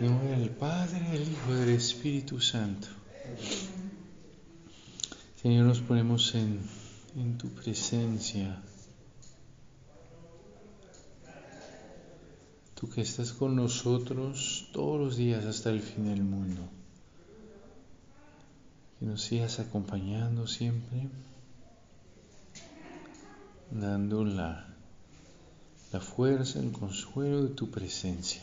En nombre del Padre, del Hijo y del Espíritu Santo. Señor, nos ponemos en, en tu presencia. Tú que estás con nosotros todos los días hasta el fin del mundo. Que nos sigas acompañando siempre, dando la, la fuerza, el consuelo de tu presencia.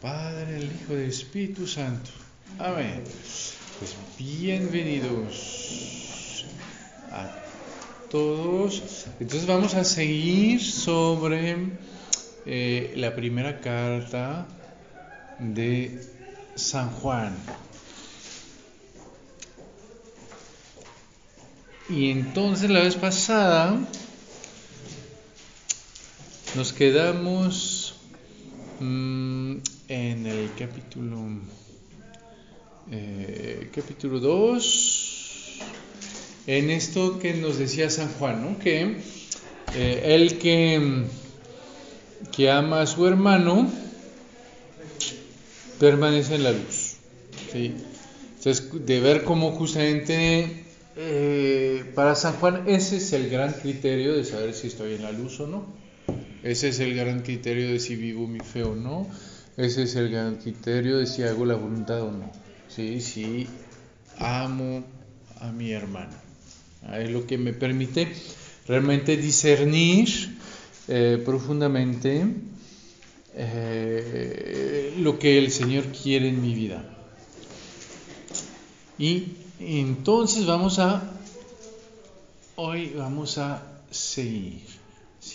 Padre, el Hijo y el Espíritu Santo. Amén. Pues bienvenidos a todos. Entonces vamos a seguir sobre eh, la primera carta de San Juan. Y entonces la vez pasada nos quedamos mm, en el capítulo eh, capítulo 2 en esto que nos decía San Juan, ¿no? que eh, el que, que ama a su hermano permanece en la luz. ¿sí? Entonces, de ver cómo justamente eh, para San Juan ese es el gran criterio de saber si estoy en la luz o no. Ese es el gran criterio de si vivo mi fe o no. Ese es el gran criterio de si hago la voluntad o no. Sí, si amo a mi hermano. Es lo que me permite realmente discernir eh, profundamente eh, lo que el Señor quiere en mi vida. Y entonces vamos a, hoy vamos a seguir.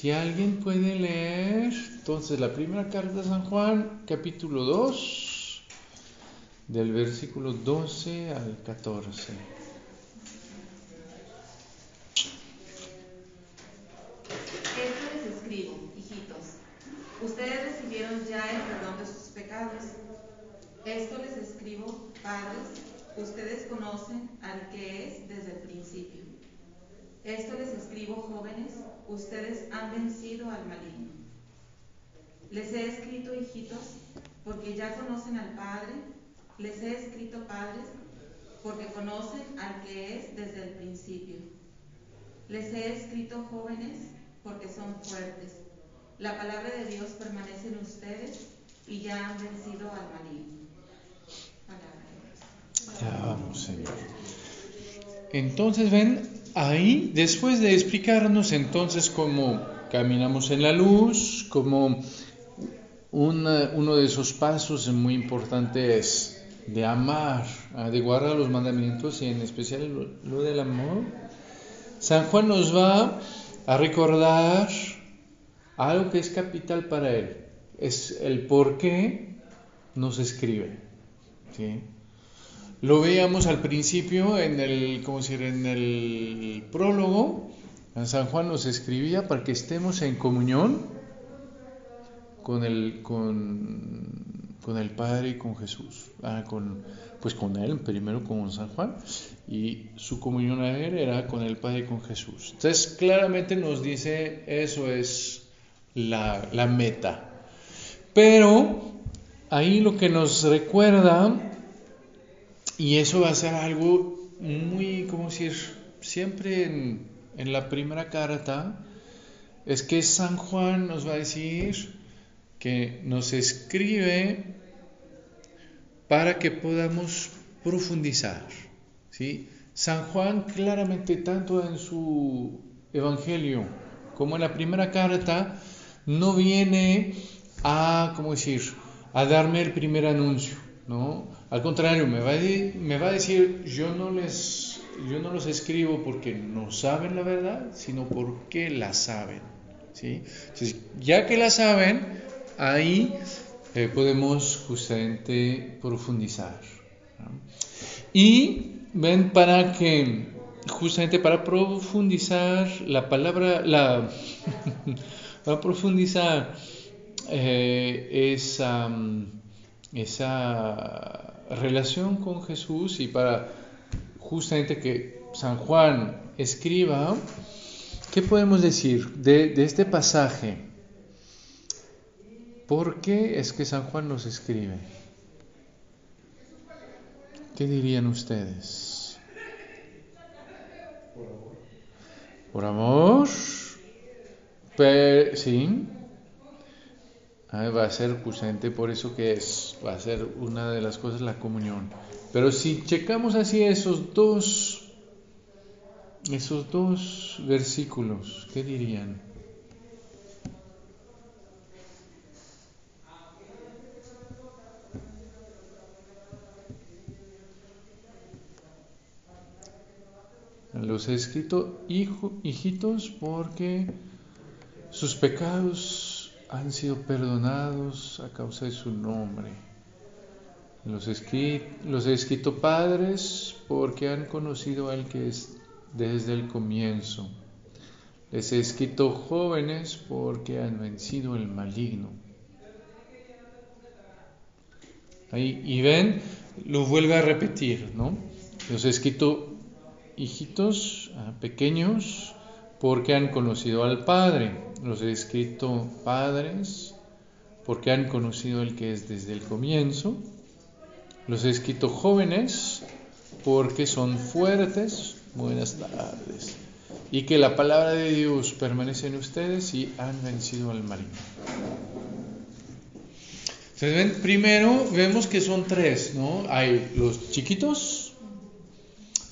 Si alguien puede leer, entonces la primera carta de San Juan, capítulo 2, del versículo 12 al 14. Esto les escribo, hijitos. Ustedes recibieron ya el perdón de sus pecados. Esto les escribo, padres. Ustedes conocen al que es desde el principio. Esto les escribo, jóvenes. Ustedes han vencido al maligno. Les he escrito, hijitos, porque ya conocen al Padre. Les he escrito, padres, porque conocen al que es desde el principio. Les he escrito, jóvenes, porque son fuertes. La palabra de Dios permanece en ustedes y ya han vencido al maligno. Palabra de Dios. Señor. Entonces, ven, ahí, después de explicarnos entonces cómo caminamos en la luz, como una- uno de esos pasos muy importantes es de amar, de guardar los mandamientos y en especial lo, lo del amor, San Juan nos va a recordar algo que es capital para él, es el por qué nos escribe. ¿sí? Lo veíamos al principio en el, ¿cómo decir? en el prólogo. San Juan nos escribía para que estemos en comunión con el, con, con el Padre y con Jesús. Ah, con, pues con Él, primero con San Juan, y su comunión a Él era con el Padre y con Jesús. Entonces, claramente nos dice, eso es la, la meta. Pero ahí lo que nos recuerda y eso va a ser algo muy, ¿cómo decir? Siempre en, en, la primera carta es que San Juan nos va a decir que nos escribe para que podamos profundizar. ¿sí? San Juan claramente, tanto en su Evangelio como en la primera carta, no viene a, ¿cómo decir?, a darme el primer anuncio, ¿no? Al contrario, me va, a, decir, yo no, les, yo no los escribo porque no saben la verdad, sino porque la saben. ¿sí? Ya que la saben, ahí eh, podemos justamente profundizar. Y ven para que, justamente para profundizar la palabra, la, para profundizar eh, esa, esa relación con Jesús y para justamente que San Juan escriba, ¿qué podemos decir de, este pasaje? ¿Por qué es que San Juan nos escribe? ¿Qué dirían ustedes? Por amor. sí. Ah, va a ser justamente por eso que es, va a ser una de las cosas la comunión. Pero si checamos así esos dos, esos dos versículos, ¿qué dirían? Los he escrito hijitos porque sus pecados han sido perdonados a causa de su nombre. Los, los he escrito padres porque han conocido al que es desde el comienzo. Les he escrito jóvenes porque han vencido el maligno. Ahí, y ven, lo vuelve a repetir, ¿no? Los he escrito hijitos ah, pequeños, porque han conocido al Padre. Los he escrito padres, porque han conocido al que es desde el comienzo. Los he escrito jóvenes, porque son fuertes. Buenas tardes. Y que la palabra de Dios permanece en ustedes y han vencido al maligno. Primero vemos que son tres, ¿no? Hay los chiquitos,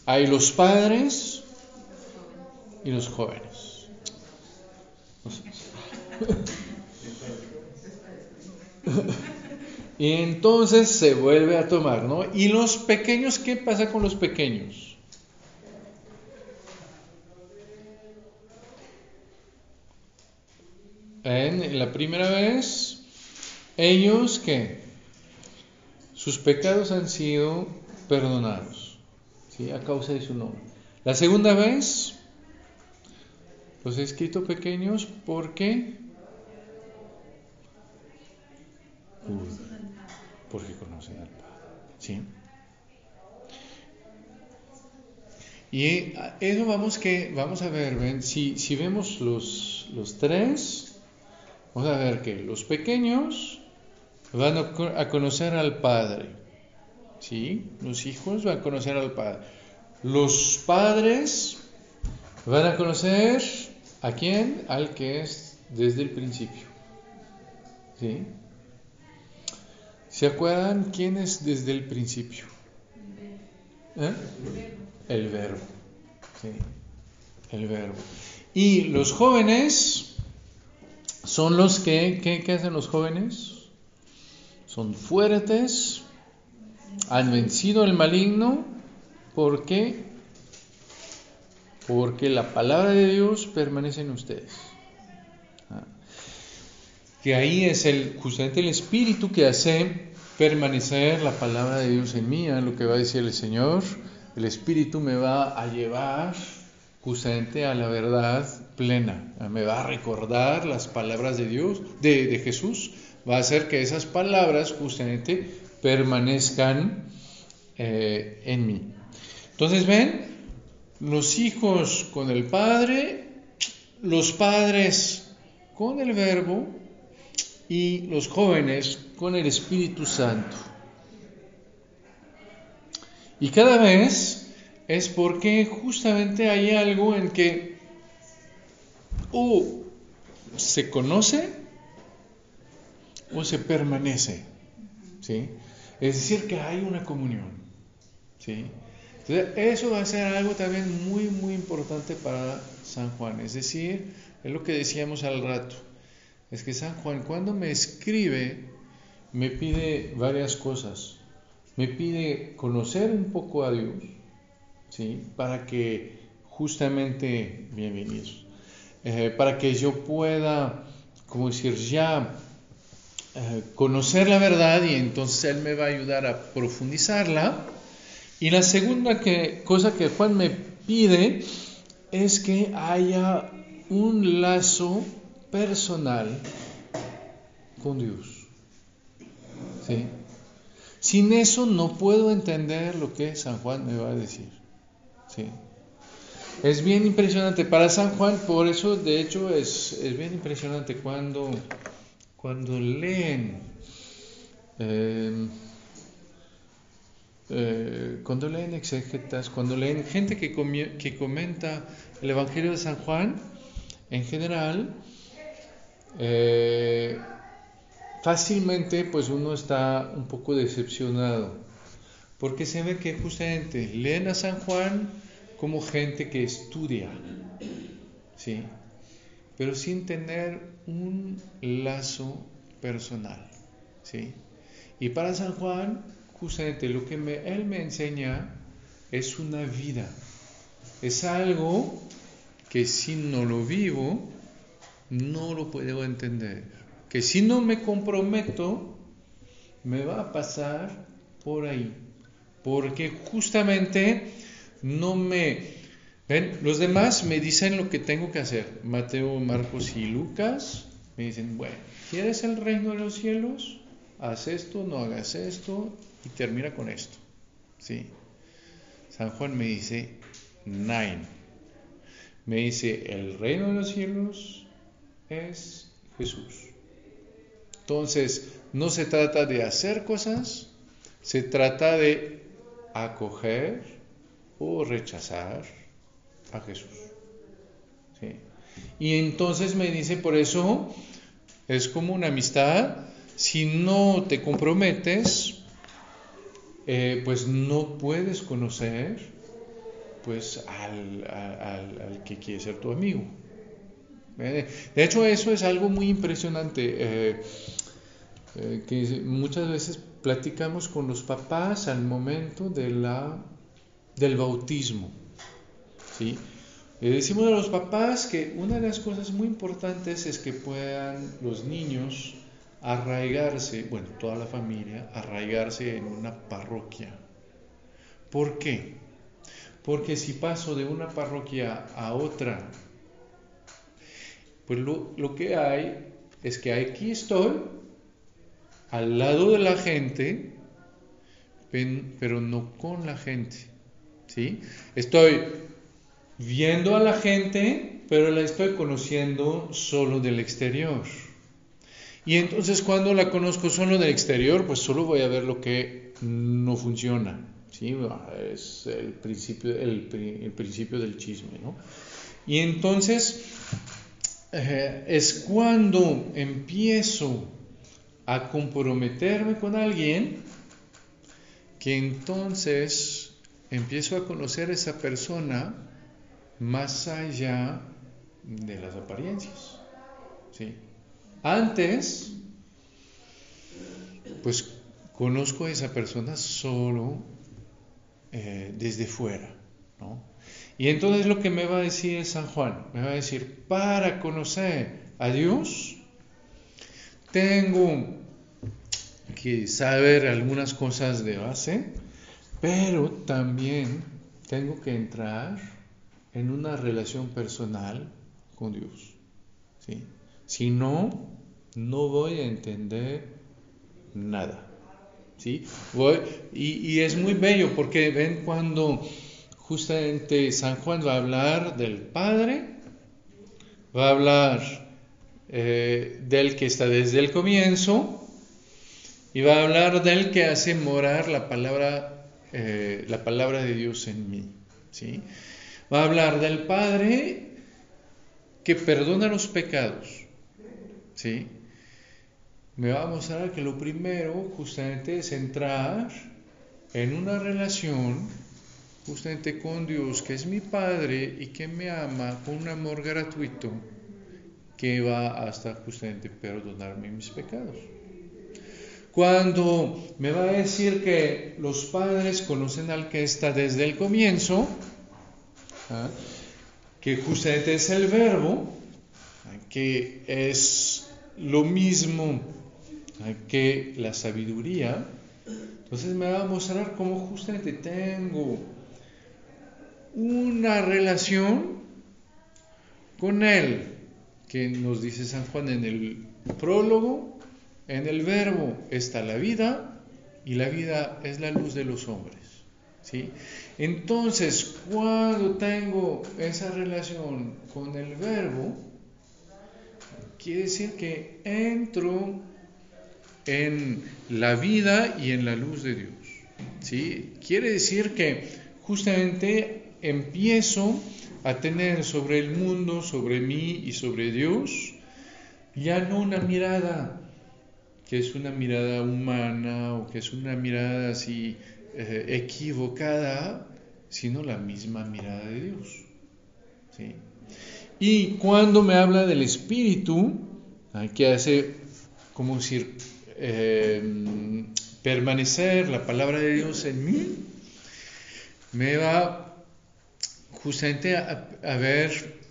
hay los padres y los jóvenes. y entonces se vuelve a tomar, ¿no? ¿Y los pequeños? ¿Qué pasa con los pequeños? En la primera vez, ellos que sus pecados han sido perdonados a causa de su nombre. La segunda vez, los he escrito pequeños porque, porque conocen al Padre. ¿sí? Y eso vamos, que, vamos a ver, ven, si, si vemos los, los tres, vamos a ver que los pequeños van a conocer al Padre. ¿sí? Los hijos van a conocer al Padre. Los padres van a conocer a quién? Al que es desde el principio. ¿Sí? ¿Se acuerdan quién es desde el principio? ¿Eh? El verbo. ¿sí? El verbo. Y los jóvenes son los que, ¿qué, ¿qué hacen los jóvenes? Son fuertes, han vencido el maligno, ¿por qué? Porque la palabra de Dios permanece en ustedes. Ah. Que ahí es el, justamente el Espíritu que hace permanecer la palabra de Dios en mí, lo que va a decir el Señor. El Espíritu me va a llevar justamente a la verdad plena, me va a recordar las palabras de Dios, de, de Jesús, va a hacer que esas palabras justamente permanezcan eh, en mí. Entonces ven, los hijos con el Padre, los padres con el Verbo y los jóvenes con el Espíritu Santo. Y cada vez es porque justamente hay algo en que o se conoce o se permanece. ¿sí? Es decir, que hay una comunión. ¿sí? Entonces, eso va a ser algo también muy, muy importante para San Juan. Es decir, es lo que decíamos al rato. Es que San Juan cuando me escribe me pide varias cosas. Me pide conocer un poco a Dios, ¿sí? Para que justamente, bienvenidos, eh, para que yo pueda, como decir, ya eh, conocer la verdad y entonces Él me va a ayudar a profundizarla. Y la segunda que, cosa que Juan me pide es que haya un lazo personal con Dios. Sin eso no puedo entender lo que San Juan me va a decir. ¿Sí? Es bien impresionante para San Juan, por eso de hecho es, es bien impresionante cuando, cuando leen, em, eh, cuando leen exegetas, cuando leen gente que, que comenta el Evangelio de San Juan, en general, eh, fácilmente pues uno está un poco decepcionado, porque se ve que justamente leen a San Juan, como gente que estudia, ¿sí? pero sin tener un lazo personal. ¿sí? Y para San Juan, justamente lo que él me enseña es una vida, es algo que si no lo vivo, no lo puedo entender. Que si no me comprometo, me va a pasar por ahí. Porque justamente no me... ¿Ven? Los demás me dicen lo que tengo que hacer. Mateo, Marcos y Lucas me dicen, bueno, ¿quieres el reino de los cielos? Haz esto, no hagas esto y termina con esto. ¿Sí? San Juan me dice, nine. Me dice, el reino de los cielos es Jesús. Entonces, no se trata de hacer cosas, se trata de acoger o rechazar a Jesús. Y entonces me dice, por eso es como una amistad, si no te comprometes, eh, pues no puedes conocer pues al, que quiere ser tu amigo. De hecho, eso es algo muy impresionante, eh, eh, que muchas veces platicamos con los papás al momento de la del bautismo. ¿sí? Le decimos a los papás que una de las cosas muy importantes es que puedan los niños arraigarse, bueno, toda la familia, arraigarse en una parroquia. ¿Por qué? Porque si paso de una parroquia a otra, pues lo, lo que hay es que aquí estoy, al lado de la gente, pero no con la gente. ¿sí? Estoy viendo a la gente, pero la estoy conociendo solo del exterior. Y entonces cuando la conozco solo del exterior, pues solo voy a ver lo que no funciona. ¿sí? Es el principio, el, principio del chisme. ¿no? Y entonces eh, es cuando empiezo a comprometerme con alguien que entonces empiezo a conocer a esa persona más allá de las apariencias. ¿sí? Antes, pues conozco a esa persona solo eh, desde fuera. ¿no? Y entonces lo que me va a decir San Juan, me va a decir, para conocer a Dios, tengo que saber algunas cosas de base, pero también tengo que entrar en una relación personal con Dios. ¿sí? Si no, no voy a entender nada. ¿sí? Voy, y, es muy bello porque ven cuando justamente San Juan va a hablar del Padre, va a hablar eh, del que está desde el comienzo y va a hablar del que hace morar la palabra eh, la palabra de Dios en mí. ¿sí? Va a hablar del Padre que perdona los pecados. ¿sí? Me va a mostrar que lo primero justamente es entrar en una relación justamente con Dios, que es mi Padre y que me ama con un amor gratuito que va hasta justamente perdonarme mis pecados. Cuando me va a decir que los padres conocen al que está desde el comienzo, ¿ah? que justamente es el verbo, ¿ah? que es lo mismo que la sabiduría, entonces me va a mostrar cómo justamente tengo una relación con Él, que nos dice San Juan en el prólogo, en el verbo está la vida y la vida es la luz de los hombres. ¿sí? Entonces, cuando tengo esa relación con el verbo, quiere decir que entro en la vida y en la luz de Dios. ¿sí? Quiere decir que justamente empiezo a tener sobre el mundo, sobre mí y sobre Dios, ya no una mirada que es una mirada humana o que es una mirada así eh, equivocada, sino la misma mirada de Dios. ¿sí? Y cuando me habla del Espíritu, que hace como decir, eh, permanecer la palabra de Dios en mí, me va justamente a, ver,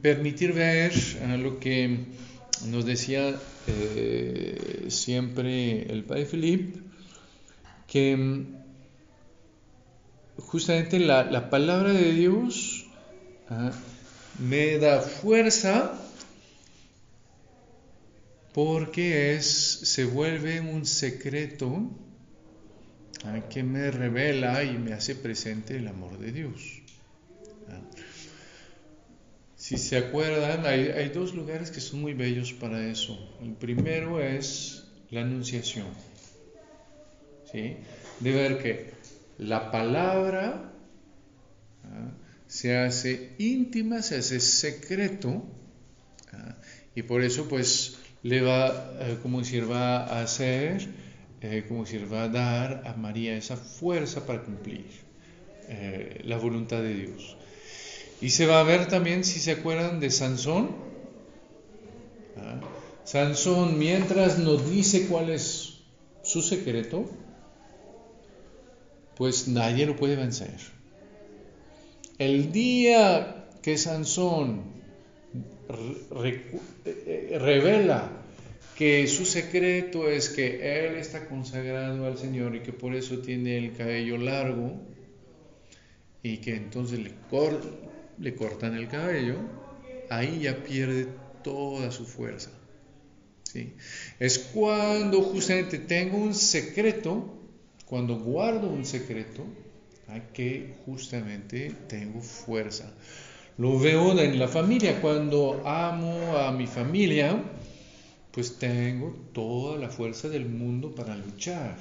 permitir ver lo que nos decía eh, siempre el Padre Felipe, que justamente la, palabra de Dios ah, me da fuerza porque es, se vuelve un secreto ah, que me revela y me hace presente el amor de Dios. Si se acuerdan, hay, hay, dos lugares que son muy bellos para eso. El primero es la anunciación. ¿sí? De ver que la palabra ¿ah? se hace íntima, se hace secreto, ¿ah? y por eso pues le va, eh, como decir, va a hacer, eh, como decir, va a dar a María esa fuerza para cumplir eh, la voluntad de Dios. Y se va a ver también, si se acuerdan, de Sansón. ¿ah? Sansón, mientras nos dice cuál es su secreto, pues nadie lo puede vencer. El día que Sansón revela que su secreto es que él está consagrado al Señor y que por eso tiene el cabello largo y que entonces le, le cortan el cabello, ahí ya pierde toda su fuerza. ¿sí? Es cuando justamente tengo un secreto cuando guardo un secreto, a que justamente tengo fuerza. Lo veo en la familia. Cuando amo a mi familia, pues tengo toda la fuerza del mundo para luchar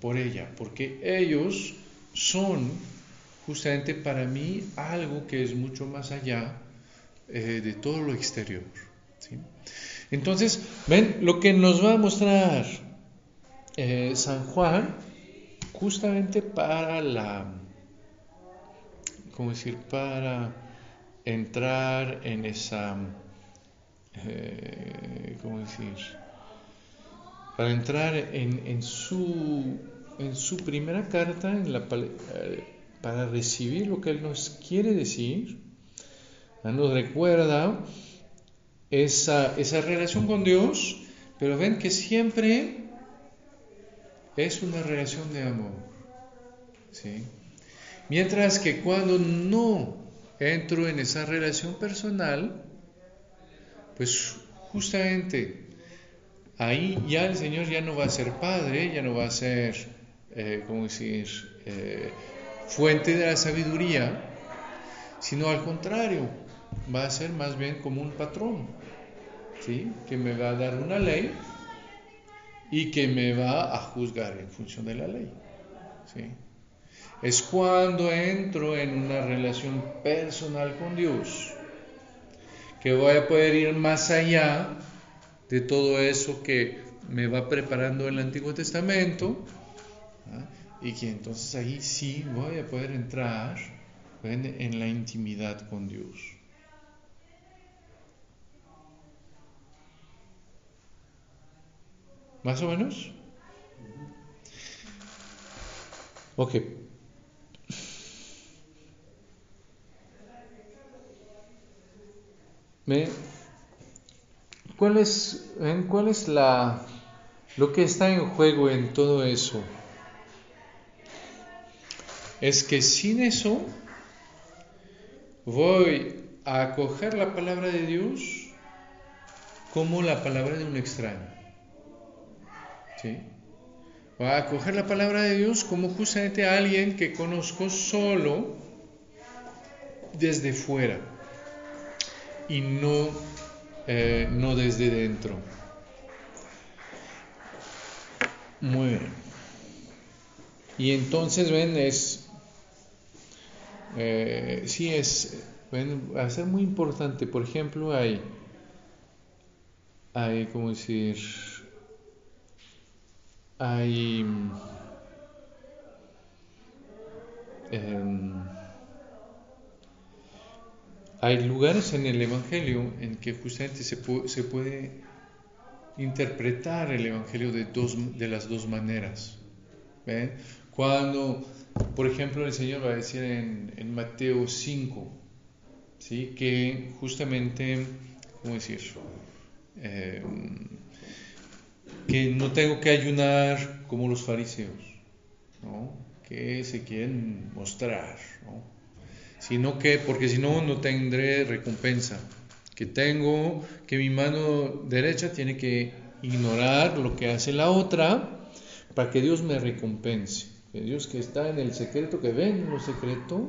por ella, porque ellos son justamente para mí algo que es mucho más allá eh, de todo lo exterior. Entonces, ven, lo que nos va a mostrar eh, San Juan, justamente para la, ¿cómo decir? Para entrar en esa, eh, ¿cómo decir? Para entrar en, su, en su primera carta, en la, para recibir lo que Él nos quiere decir, nos recuerda esa, esa relación con Dios, pero ven que siempre es una relación de amor. ¿sí? Mientras que cuando no entro en esa relación personal, pues justamente ahí ya el Señor ya no va a ser padre, ya no va a ser, eh, ¿cómo decir?, eh, fuente de la sabiduría, sino al contrario, va a ser más bien como un patrón, ¿sí? que me va a dar una ley y que me va a juzgar en función de la ley. ¿sí? Es cuando entro en una relación personal con Dios que voy a poder ir más allá de todo eso que me va preparando el Antiguo Testamento. Y que entonces ahí sí voy a poder entrar en la intimidad con Dios. ¿Más o menos? Ok. ¿Cuál es, ¿Cuál es la, Lo que está en juego en todo eso es que sin eso voy a acoger la palabra de Dios como la palabra de un extraño. ¿Sí? Voy a acoger la palabra de Dios como justamente alguien que conozco solo desde fuera y no, eh, no desde dentro. Muy bien. Y entonces, ven, es, eh, sí es, ven, va a ser muy importante. Por ejemplo, hay, hay, ¿cómo decir? Hay... Em, hay lugares en el Evangelio en que justamente se, se puede interpretar el Evangelio de, dos, de las dos maneras. Cuando, por ejemplo, el Señor va a decir en, Mateo 5, ¿sí? que justamente, ¿cómo decir? Eh, que no tengo que ayunar como los fariseos, ¿no? que se quieren mostrar, ¿no? sino que, porque si no, no tendré recompensa, que tengo, que mi mano derecha tiene que ignorar lo que hace la otra para que Dios me recompense, que Dios que está en el secreto, que ve en lo secreto,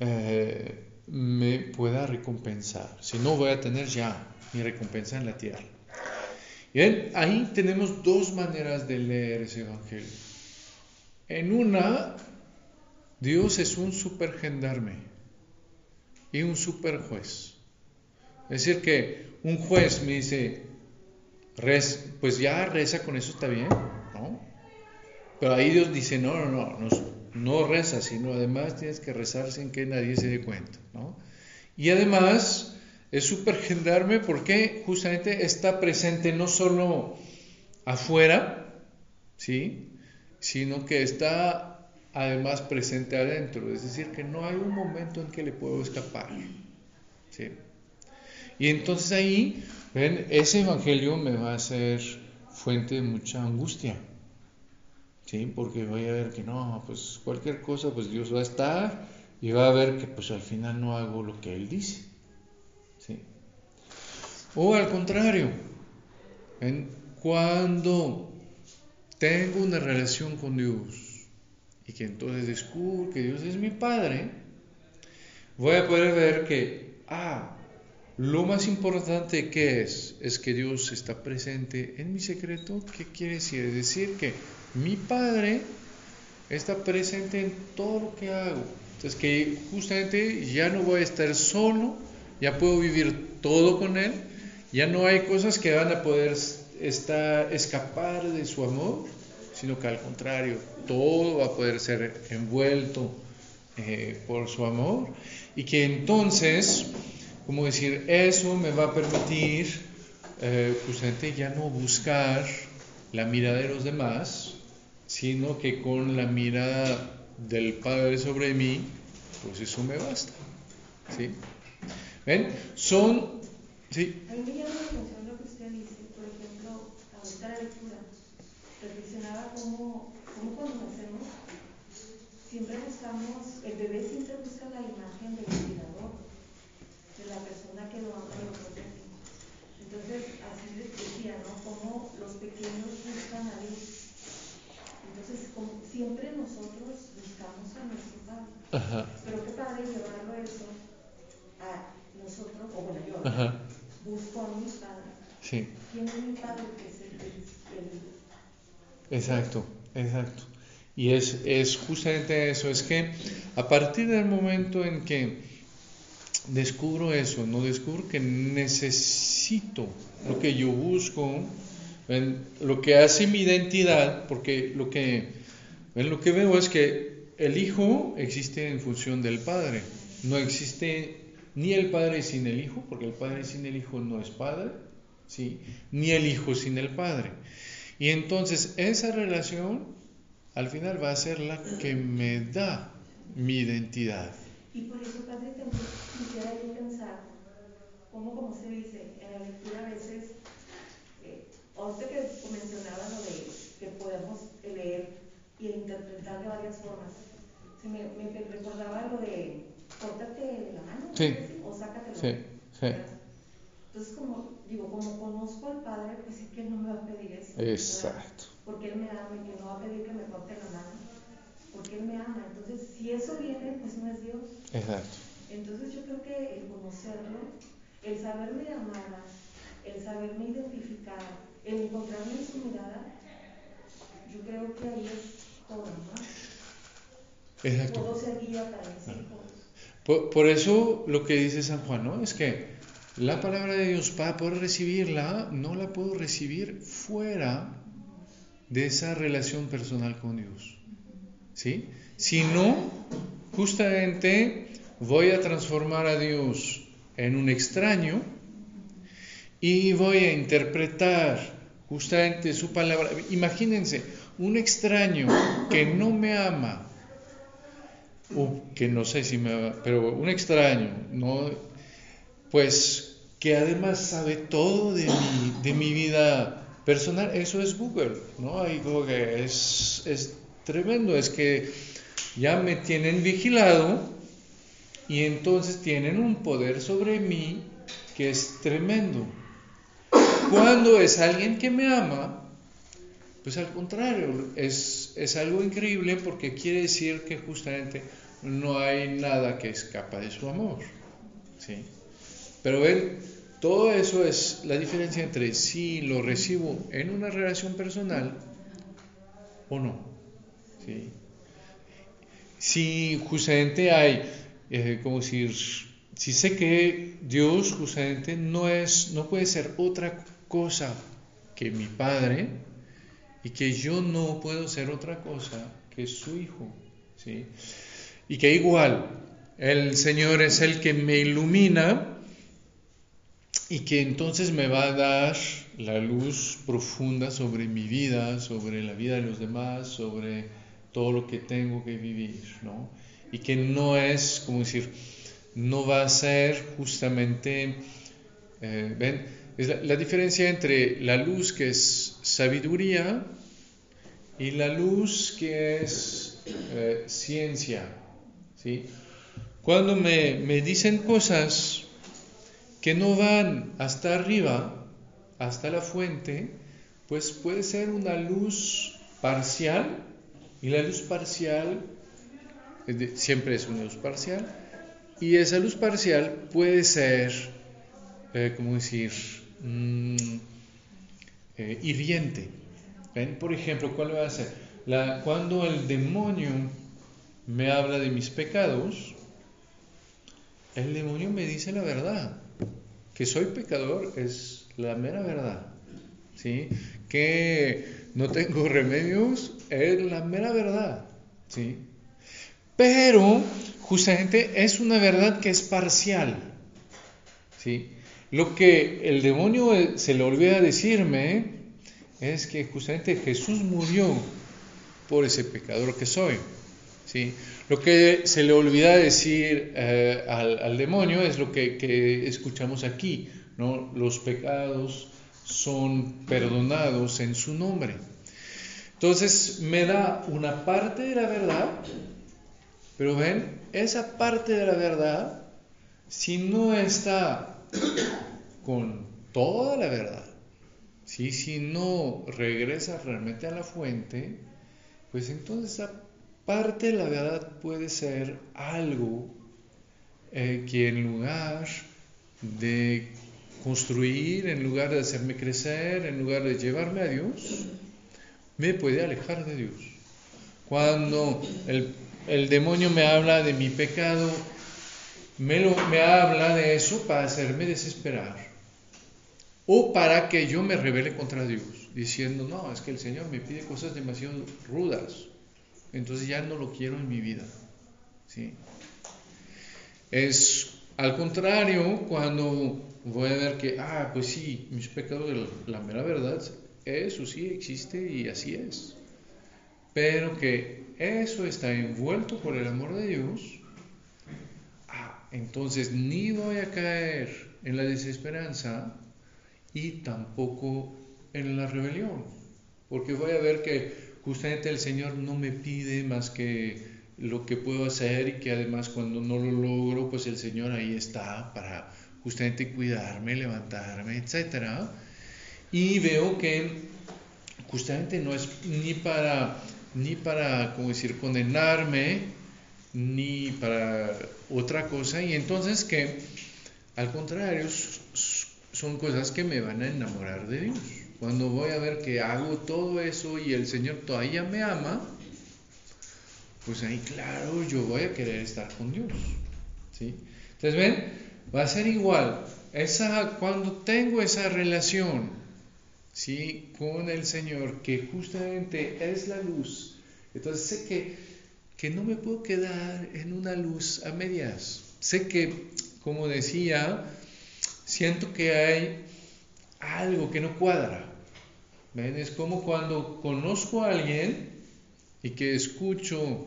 eh, me pueda recompensar, si no voy a tener ya mi recompensa en la tierra. Bien, ahí tenemos dos maneras de leer ese evangelio. En una, Dios es un super gendarme y un super juez. Es decir, que un juez me dice, pues ya reza con eso está bien, ¿no? Pero ahí Dios dice, no, no, no, no, no reza, sino además tienes que rezar sin que nadie se dé cuenta, ¿no? Y además es súper gendarme porque justamente está presente no solo afuera, ¿sí? Sino que está además presente adentro, es decir, que no hay un momento en que le puedo escapar. ¿sí? Y entonces ahí, ese evangelio me va a ser fuente de mucha angustia. ¿Sí? Porque voy a ver que no, pues cualquier cosa, pues Dios va a estar y va a ver que pues al final no hago lo que Él dice. ¿Sí? O al contrario, ¿ven? cuando tengo una relación con Dios, y que entonces descubro que Dios es mi Padre, voy a poder ver que, ah, lo más importante que es, es que Dios está presente en mi secreto. ¿Qué quiere decir? Es decir, que mi Padre está presente en todo lo que hago. Entonces, que justamente ya no voy a estar solo, ya puedo vivir todo con Él, ya no hay cosas que van a poder estar, escapar de su amor, sino que al contrario, todo va a poder ser envuelto eh, por su amor y que entonces, como decir, eso me va a permitir eh, justamente ya no buscar la mirada de los demás, sino que con la mirada del Padre sobre mí, pues eso me basta. ¿Sí? ¿Ven? Son... ¿sí? A mí me llama la atención lo que usted dice, por ejemplo, ahorita la lectura reflexionaba cómo, cómo cuando nacemos siempre buscamos, el bebé siempre busca la imagen del cuidador, de la persona que lo ama y lo protege. Entonces, así decía, ¿no? Cómo los pequeños buscan a Dios. Siempre nosotros buscamos a nuestro Padre. Pero qué padre llevarlo eso a nosotros, o bueno, yo busco a mi Padre. Sí. ¿Quién es mi Padre? Que es el, el Exacto, exacto. Y es, es justamente eso, es que a partir del momento en que descubro eso, no descubro que necesito lo que yo busco, lo que hace mi identidad, porque lo que, lo que veo es que el Hijo existe en función del Padre, no existe ni el Padre sin el Hijo, porque el Padre sin el Hijo no es Padre, ¿sí? ni el Hijo sin el Padre. Y entonces esa relación al final va a ser la que me da mi identidad. Y por eso, Padre, también quisiera yo pensar, como, como se dice, en la lectura a veces, eh, ahorita que mencionaba lo de que podemos leer y interpretar de varias formas, se me, me recordaba lo de córtate la mano Sí. o sácate la Sí, mano. sí. Entonces, como digo, como conozco al Padre, pues sí que no me va a pedir eso. ¿verdad? Exacto. Porque Él me ama y que no va a pedir que me corte la mano. Porque Él me ama. Entonces, si eso viene, pues no es Dios. Exacto. Entonces, yo creo que el conocerlo, el saberme amada, el saberme identificar, el encontrarme en su mirada, yo creo que ahí es todo, ¿no? Exacto. Ser guía para mis hijos. Por, por eso lo que dice San Juan, ¿no? Es que la palabra de Dios, para poder recibirla, no la puedo recibir fuera de esa relación personal con Dios. ¿Sí? Si no, justamente voy a transformar a Dios en un extraño y voy a interpretar justamente su palabra. Imagínense, un extraño que no me ama, o que no sé si me va, pero un extraño, no, pues que además sabe todo de mi, de mi vida personal, eso es Google, ¿no? Ahí como que es, es tremendo, es que ya me tienen vigilado y entonces tienen un poder sobre mí que es tremendo. Cuando es alguien que me ama, pues al contrario, es, es algo increíble porque quiere decir que justamente no hay nada que escapa de su amor. ¿sí? Pero ven, todo eso es la diferencia entre si lo recibo en una relación personal o no. ¿sí? Si justamente hay, eh, como decir, si sé que Dios justamente no es, no puede ser otra cosa que mi Padre y que yo no puedo ser otra cosa que su Hijo, ¿sí? Y que igual el Señor es el que me ilumina y que entonces me va a dar la luz profunda sobre mi vida, sobre la vida de los demás, sobre todo lo que tengo que vivir, ¿no? Y que no es, como decir, no va a ser justamente, eh, ven, la, la, diferencia entre la luz que es sabiduría y la luz que es eh, ciencia, ¿sí? Cuando me, me dicen cosas que no van hasta arriba, hasta la fuente, pues puede ser una luz parcial, y la luz parcial siempre es una luz parcial, y esa luz parcial puede ser, eh, ¿cómo decir?, mm, eh, hiriente. ¿Ven? Por ejemplo, ¿cuál va a ser? La, cuando el demonio me habla de mis pecados, el demonio me dice la verdad. Que soy pecador es la mera verdad. ¿sí? Que no tengo remedios es la mera verdad. ¿sí? Pero justamente es una verdad que es parcial. ¿sí? Lo que el demonio se le olvida decirme es que justamente Jesús murió por ese pecador que soy. ¿sí? Lo que se le olvida decir eh, al, al, demonio es lo que, que, escuchamos aquí, ¿no? Los pecados son perdonados en su nombre. Entonces me da una parte de la verdad, pero ven, esa parte de la verdad, si no está con toda la verdad, ¿sí? si no regresa realmente a la fuente, pues entonces esa parte de la verdad puede ser algo eh, que en lugar de construir, en lugar de hacerme crecer, en lugar de llevarme a Dios, me puede alejar de Dios. Cuando el demonio me habla de mi pecado, me, lo, me habla de eso para hacerme desesperar o para que yo me rebele contra Dios, diciendo, no, es que el Señor me pide cosas demasiado rudas, entonces ya no lo quiero en mi vida. ¿sí? Es al contrario cuando voy a ver que, ah, pues sí, mis pecados, la mera verdad, eso sí existe y así es. Pero que eso está envuelto por el amor de Dios, entonces ni voy a caer en la desesperanza y tampoco en la rebelión, porque voy a ver que justamente el Señor no me pide más que lo que puedo hacer y que además cuando no lo logro, pues el Señor ahí está para justamente cuidarme, levantarme, etc. Y veo que justamente no es ni para, ni para, como decir, condenarme, ni para otra cosa, y entonces que al contrario son cosas que me van a enamorar de Dios. Cuando voy a ver que hago todo eso y el Señor todavía me ama, pues ahí claro, yo voy a querer estar con Dios. ¿sí? Entonces, ven, va a ser igual. Esa, cuando tengo esa relación ¿sí? con el Señor, que justamente es la luz, entonces sé que, que no me puedo quedar en una luz a medias. Sé que, como decía, siento que hay algo que no cuadra. ¿Ven? Es como cuando conozco a alguien y que escucho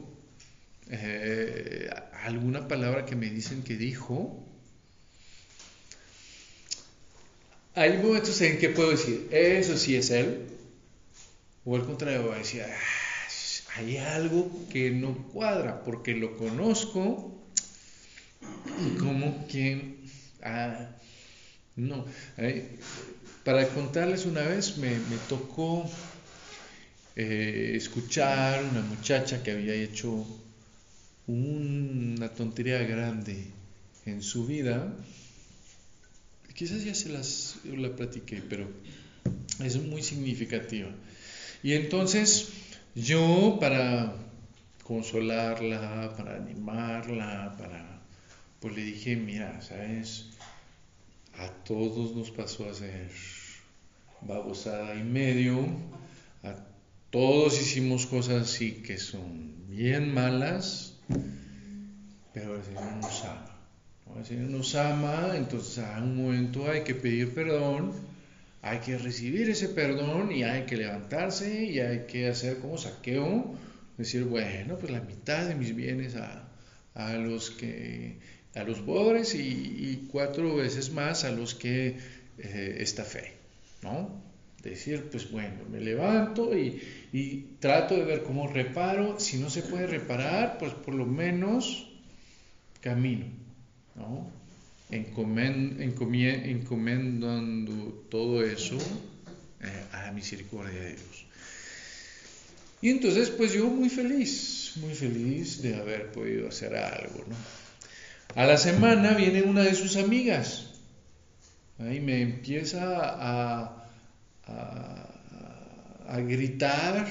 eh, alguna palabra que me dicen que dijo, hay momentos en que puedo decir, eso sí es él, o al contrario, voy a decir, ah, hay algo que no cuadra, porque lo conozco y como que, ah, no. para contarles una vez, me, me tocó eh, escuchar una muchacha que había hecho una tontería grande en su vida. Quizás ya se las la platiqué, pero es muy significativa. Y entonces yo para consolarla, para animarla, para pues le dije, mira, sabes, a todos nos pasó a ser babosada y medio, a todos hicimos cosas así que son bien malas, pero el Señor nos ama. El Señor nos ama, entonces a un momento hay que pedir perdón, hay que recibir ese perdón y hay que levantarse y hay que hacer como saqueo, decir, bueno, pues la mitad de mis bienes a, a los que a los pobres y, cuatro veces más a los que eh, esta fe, ¿no? Decir, pues bueno, me levanto y, y, trato de ver cómo reparo. Si no se puede reparar, pues por lo menos camino, ¿no? Encomendando todo eso eh, a la misericordia de Dios. Y entonces, pues yo muy feliz, muy feliz de haber podido hacer algo, ¿no? A la semana viene una de sus amigas y me empieza a, a, gritar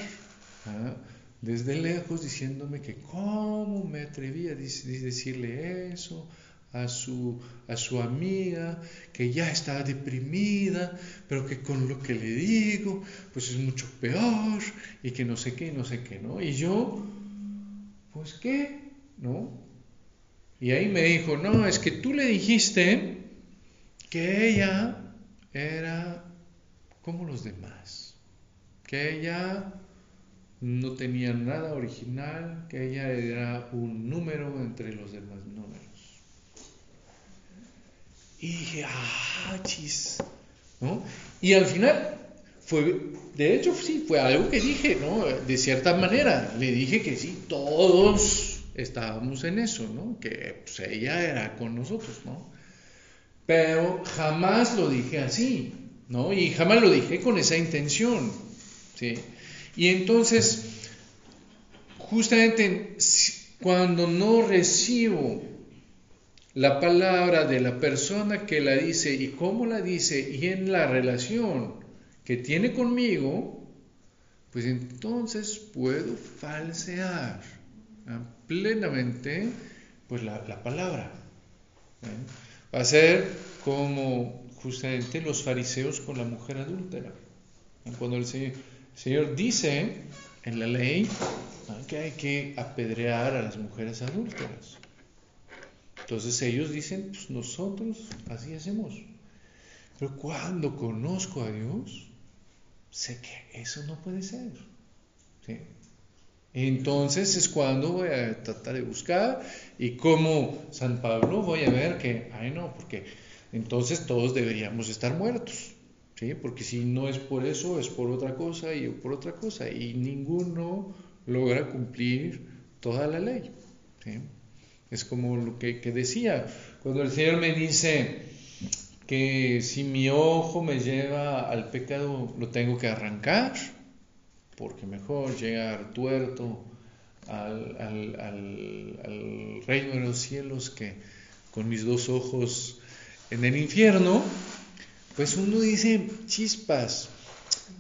¿ah? desde lejos diciéndome que cómo me atrevía a decirle eso a su, a su amiga, que ya está deprimida, pero que con lo que le digo, pues es mucho peor, y que no sé qué, no sé qué, ¿no? Y yo, pues qué, ¿no? Y ahí me dijo, no, es que tú le dijiste que ella era como los demás, que ella no tenía nada original, que ella era un número entre los demás. Y dije, ah, chis, ¿no? Y al final fue, de hecho, sí, fue algo que dije, ¿no? De cierta manera, le dije que sí, todos estábamos en eso, ¿no? Que pues, ella era con nosotros, ¿no? Pero jamás lo dije así, ¿no? Y jamás lo dije con esa intención, ¿sí? Y entonces, justamente cuando no recibo la palabra de la persona que la dice y cómo la dice y en la relación que tiene conmigo, pues entonces puedo falsear plenamente pues la, palabra. Va a ser como justamente los fariseos con la mujer adúltera. Cuando el Señor, dice en la ley que hay que apedrear a las mujeres adúlteras. Entonces ellos dicen, pues nosotros así hacemos. Pero cuando conozco a Dios, sé que eso no puede ser. ¿sí? Entonces es cuando voy a tratar de buscar y como San Pablo voy a ver que, ay no, porque entonces todos deberíamos estar muertos. ¿sí? Porque si no es por eso, es por otra cosa y por otra cosa. Y ninguno logra cumplir toda la ley. ¿sí? Es como lo que, que decía, cuando el Señor me dice que si mi ojo me lleva al pecado, lo tengo que arrancar, porque mejor llegar tuerto al, al, al, reino de los cielos que con mis dos ojos en el infierno, pues uno dice chispas,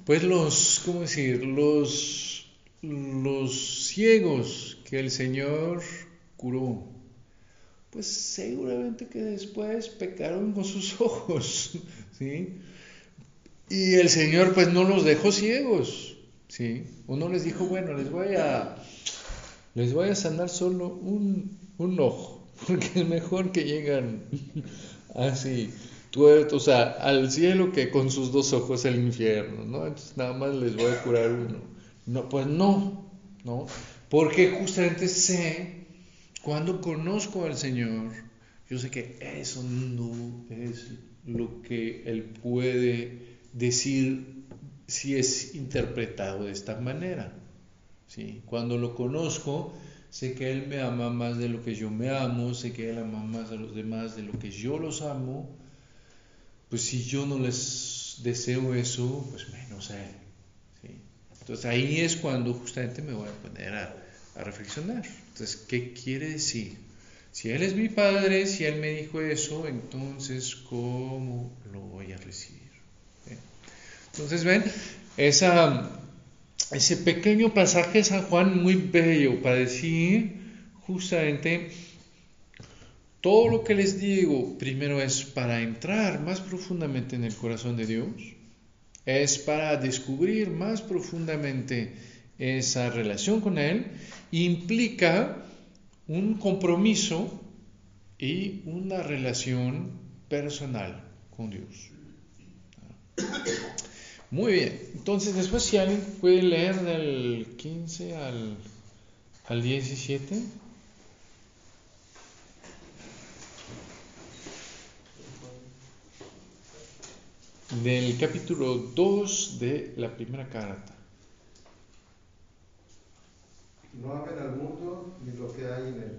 pues los, ¿cómo decir? Los, los ciegos que el Señor curó, pues seguramente que después pecaron con sus ojos, ¿sí? Y el Señor pues no los dejó ciegos, ¿sí? Uno les dijo, bueno, les voy a, les voy a sanar solo un, un ojo, porque es mejor que llegan así tuertos a, al cielo que con sus dos ojos al infierno, ¿no? Entonces nada más les voy a curar uno. No, pues no, ¿no? Porque justamente sé, cuando conozco al Señor, yo sé que eso no es lo que Él puede decir si es interpretado de esta manera. ¿sí? Cuando lo conozco, sé que Él me ama más de lo que yo me amo, sé que Él ama más a los demás de lo que yo los amo, pues si yo no les deseo eso, pues menos a Él. ¿sí? Entonces ahí es cuando justamente me voy a poner a, a reflexionar. Entonces, ¿qué quiere decir? Si Él es mi Padre, si Él me dijo eso, entonces, ¿cómo lo voy a recibir? Entonces, ven, ese pequeño pasaje de San Juan muy bello para decir justamente todo lo que les digo, primero es para entrar más profundamente en el corazón de Dios, es para descubrir más profundamente esa relación con Él, implica un compromiso y una relación personal con Dios. Muy bien, entonces después si alguien puede leer del 15 al, al 17. Del capítulo 2 de la primera carta. No amen al mundo ni lo que hay en él.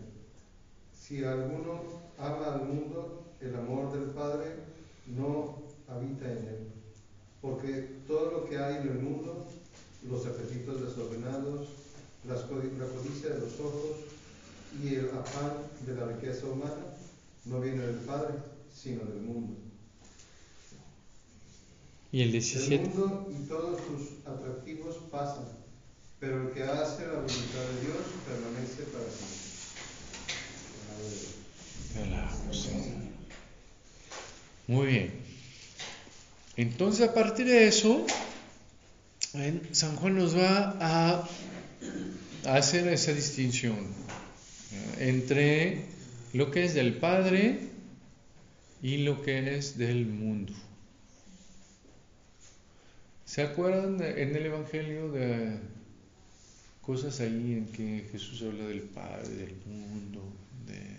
Si alguno ama al mundo, el amor del Padre no habita en él. Porque todo lo que hay en el mundo, los apetitos desordenados, la codicia de los ojos y el afán de la riqueza humana, no viene del Padre, sino del mundo. Y el El 17. mundo y todos sus atractivos pasan, pero el que hace la voluntad de Dios permanece para siempre. Muy bien. Entonces, a partir de eso, San Juan nos va a, hacer esa distinción ¿eh? entre lo que es del Padre y lo que es del mundo. ¿Se acuerdan en el Evangelio de cosas ahí en que Jesús habla del Padre, del mundo, de...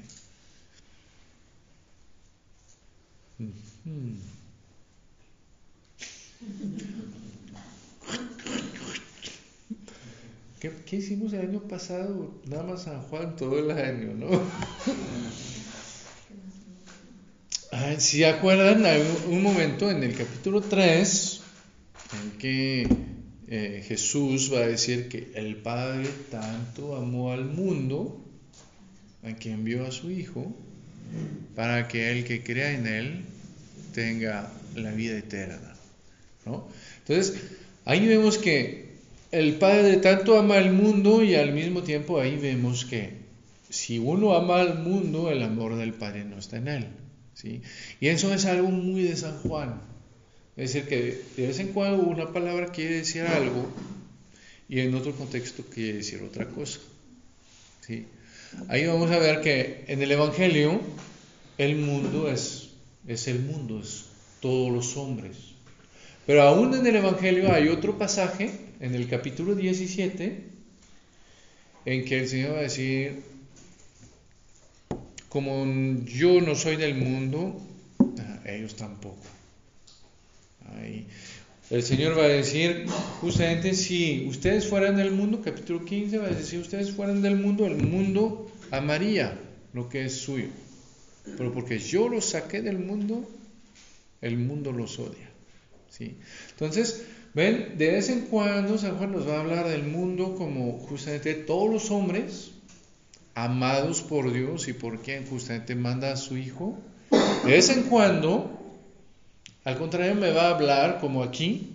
¿Qué, hicimos el año pasado? Nada más San Juan todo el año, ¿no? Si acuerdan, hay un- un momento en el capítulo 3 en que eh, Jesús va a decir que el Padre tanto amó al mundo, a que envió a su Hijo, para que el que crea en Él tenga la vida eterna. Entonces, ahí vemos que el Padre tanto ama al mundo y al mismo tiempo ahí vemos que si uno ama al mundo, el amor del Padre no está en él. ¿sí? Y eso es algo muy de San Juan. Es decir, que de vez en cuando una palabra quiere decir algo y en otro contexto quiere decir otra cosa. ¿sí? Ahí vamos a ver que en el Evangelio el mundo es, es el mundo, es todos los hombres. Pero aún en el Evangelio hay otro pasaje, en el capítulo 17, en que el Señor va a decir, como yo no soy del mundo, ah, ellos tampoco. El Señor va a decir, justamente si ustedes fueran del mundo, capítulo 15 va a decir, si ustedes fueran del mundo, el mundo amaría lo que es suyo. Pero porque yo los saqué del mundo, el mundo los odia. ¿sí? Entonces, ven, de vez en cuando San Juan nos va a hablar del mundo como justamente todos los hombres amados por Dios y por quien justamente manda a su Hijo. De vez en cuando, al contrario, me va a hablar como aquí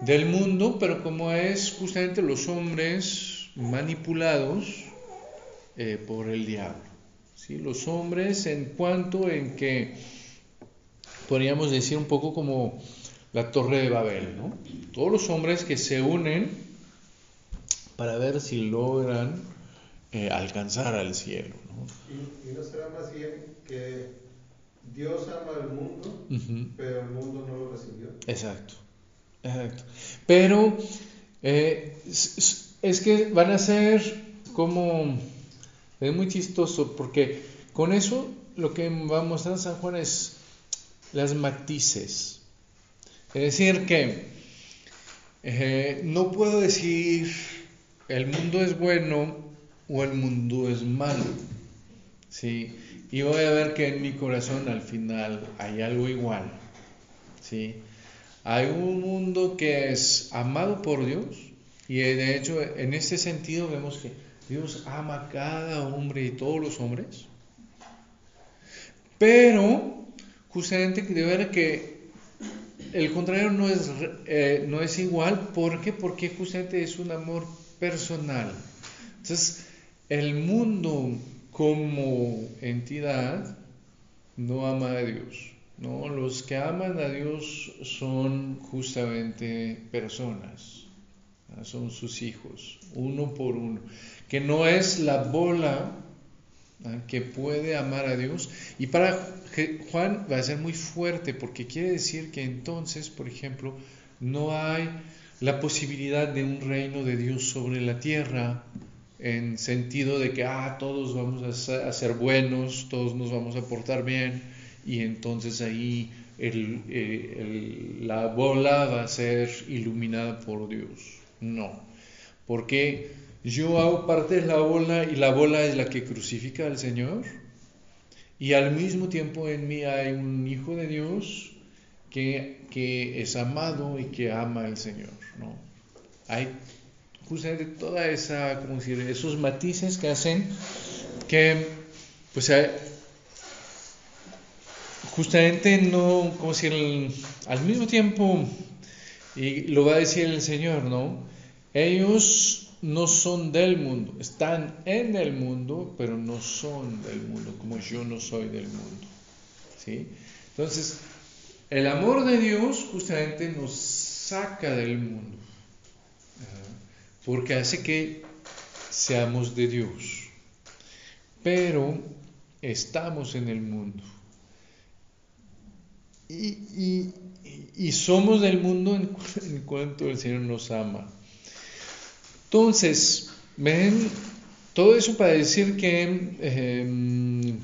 del mundo, pero como es justamente los hombres manipulados eh, por el diablo. ¿sí? Los hombres en cuanto en que podríamos decir un poco como la torre de Babel, ¿no? Todos los hombres que se unen para ver si logran eh, alcanzar al cielo. ¿no? Y, no será más bien que Dios ama al mundo, pero el mundo no lo recibió. Exacto, exacto. Pero eh, es que van a ser como es muy chistoso porque con eso lo que va a mostrar San Juan es las matices. Es decir, que eh, no puedo decir el mundo es bueno o el mundo es malo. ¿Sí? Y voy a ver que en mi corazón al final hay algo igual. ¿sí? Hay un mundo que es amado por Dios y de hecho en este sentido vemos que Dios ama a cada hombre y todos los hombres. Pero, justamente de ver que el contrario no es, eh, no es igual. ¿Por qué? Porque justamente es un amor personal. Entonces, el mundo como entidad no ama a Dios. ¿no? Los que aman a Dios son justamente personas, son sus hijos, uno por uno que no es la bola que puede amar a Dios. Y para Juan va a ser muy fuerte porque quiere decir que entonces, por ejemplo, no hay la posibilidad de un reino de Dios sobre la tierra en sentido de que ah, todos vamos a ser, buenos, todos nos vamos a portar bien y entonces ahí eh, la bola va a ser iluminada por Dios. No, porque yo hago parte de la bola y la bola es la que crucifica al Señor. Y al mismo tiempo en mí hay un Hijo de Dios que, es amado y que ama al Señor. ¿no? Hay justamente toda esa, como decir, esos matices que hacen que, pues, justamente no, como si al mismo tiempo, y lo va a decir el Señor, ¿no? Ellos no son del mundo, están en el mundo, pero no son del mundo, como yo no soy del mundo. ¿sí? Entonces, el amor de Dios justamente nos saca del mundo, porque hace que seamos de Dios, pero estamos en el mundo. Y, somos del mundo en, cuanto el Señor nos ama. Entonces, ven, todo eso para decir que, em,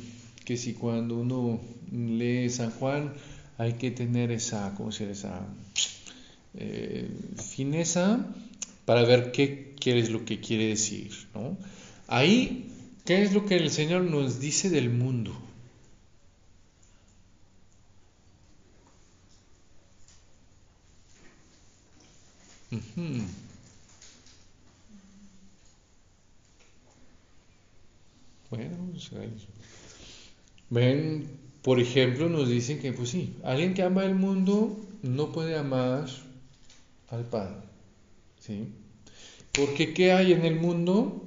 que si cuando uno lee San Juan hay que tener esa, ¿cómo decir? esa eh, fineza para ver qué, qué, es lo que quiere decir. ¿no? Ahí, ¿qué es lo que el Señor nos dice del mundo? Bueno, ven, por ejemplo, nos dicen que, pues sí, alguien que ama el mundo no puede amar al Padre. ¿Sí? Porque ¿qué hay en el mundo?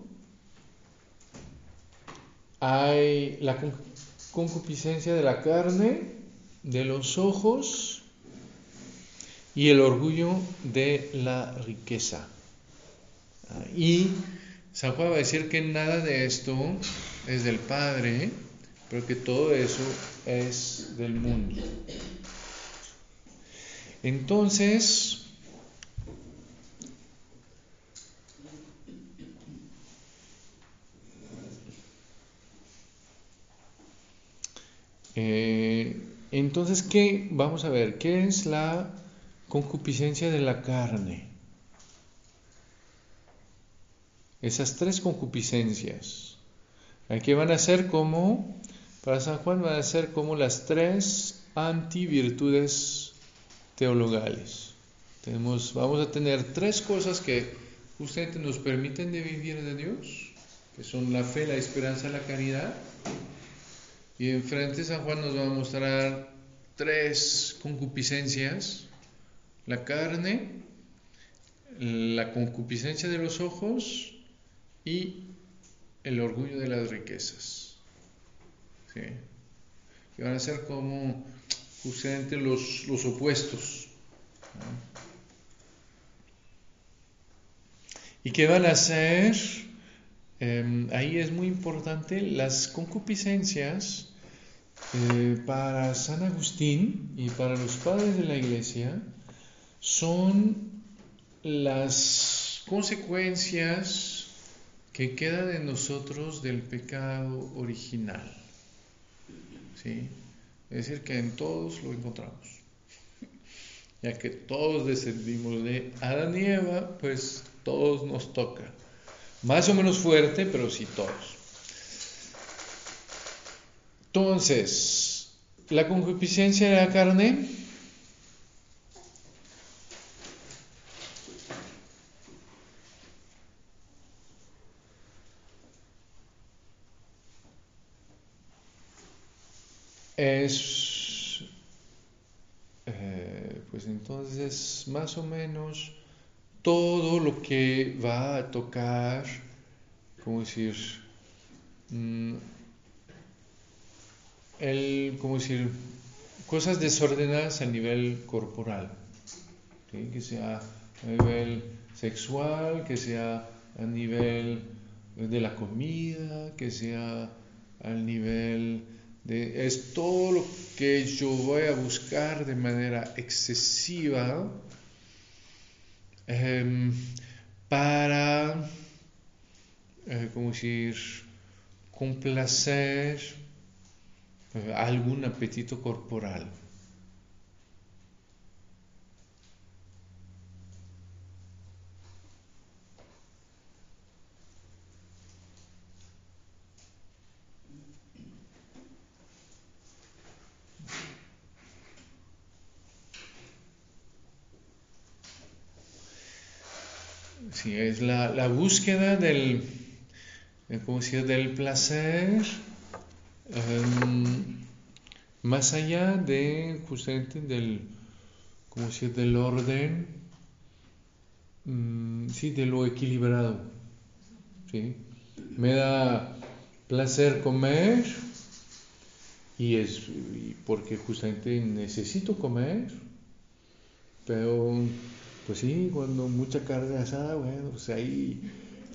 Hay la concupiscencia de la carne, de los ojos y el orgullo de la riqueza. Y San Juan va a decir que nada de esto es del Padre, pero que todo eso es del mundo. Entonces, eh, entonces, ¿qué? Vamos a ver, ¿qué es la concupiscencia de la carne. Esas tres concupiscencias. Aquí van a ser como, para San Juan van a ser como las tres antivirtudes teologales. Tenemos, vamos a tener tres cosas que justamente nos permiten de vivir de Dios, que son la fe, la esperanza, la caridad. Y enfrente San Juan nos va a mostrar tres concupiscencias, la carne, la concupiscencia de los ojos y el orgullo de las riquezas. ¿Sí? Que van a ser como justamente los, los opuestos. ¿Y qué van a hacer? Em, ahí es muy importante las concupiscencias eh, para San Agustín y para los padres de la iglesia son las consecuencias que quedan de nosotros del pecado original. ¿Sí? Es decir, que en todos lo encontramos. Ya que todos descendimos de Adán y Eva, pues todos nos toca. Más o menos fuerte, pero sí todos. Entonces, la concupiscencia de la carne es, eh, pues entonces, más o menos todo lo que va a tocar, ¿cómo decir? Mm, el, ¿cómo decir? Cosas desordenadas a nivel corporal, que sea a nivel sexual, que sea a nivel de la comida, que sea al nivel de... Es todo lo que yo voy a buscar de manera excesiva Em, para, eh, como decir, complacer algún apetito corporal. Sí, es la, búsqueda del, eh, del placer em, más allá de justamente del, como del orden, mm, sí, de lo equilibrado. ¿sí? Me da placer comer y es porque justamente necesito comer, pero pues sí, cuando mucha carne asada, bueno, pues ahí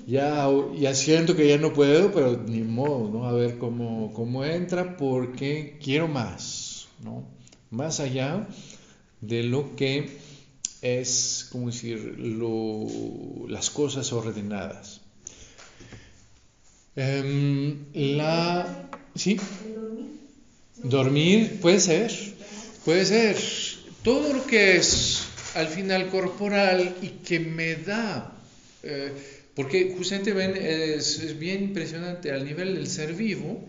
ya, ya siento que ya no puedo, pero ni modo, ¿no? A ver cómo, cómo entra, porque quiero más, ¿no? Más allá de lo que es, como decir, lo, las cosas ordenadas. Em, la... ¿Sí? Dormir puede ser, puede ser. Todo lo que es al final corporal y que me da, eh, porque justamente ven, es, bien impresionante al nivel del ser vivo,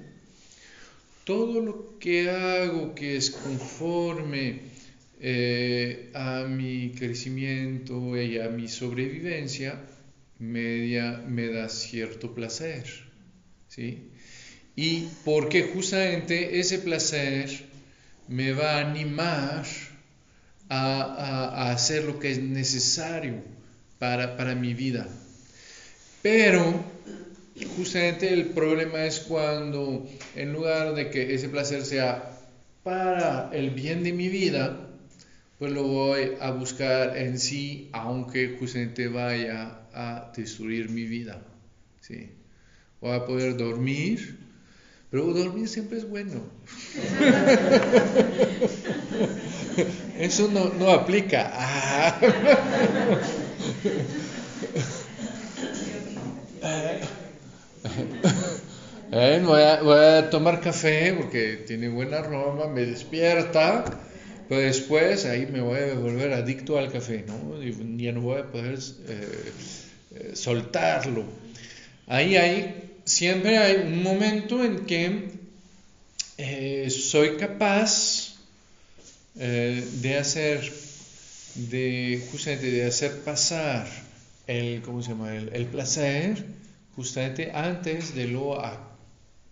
todo lo que hago que es conforme eh, a mi crecimiento y a mi sobrevivencia, me da cierto placer. ¿sí? Y porque justamente ese placer me va a animar a, hacer lo que es necesario para, para mi vida. Pero justamente el problema es cuando en lugar de que ese placer sea para el bien de mi vida, pues lo voy a buscar en sí, aunque justamente vaya a destruir mi vida. ¿sí? Voy a poder dormir, pero dormir siempre es bueno. Eso no, no aplica. Ah. Eh, voy, a, tomar café porque tiene buena aroma, me despierta, Pero después ahí me voy a volver adicto al café, ¿no? Y ya no voy a poder eh, eh, soltarlo. Ahí hay, siempre hay un momento en que soy capaz de hacer, de justamente de hacer pasar el, ¿cómo se llama? El placer justamente antes de lo a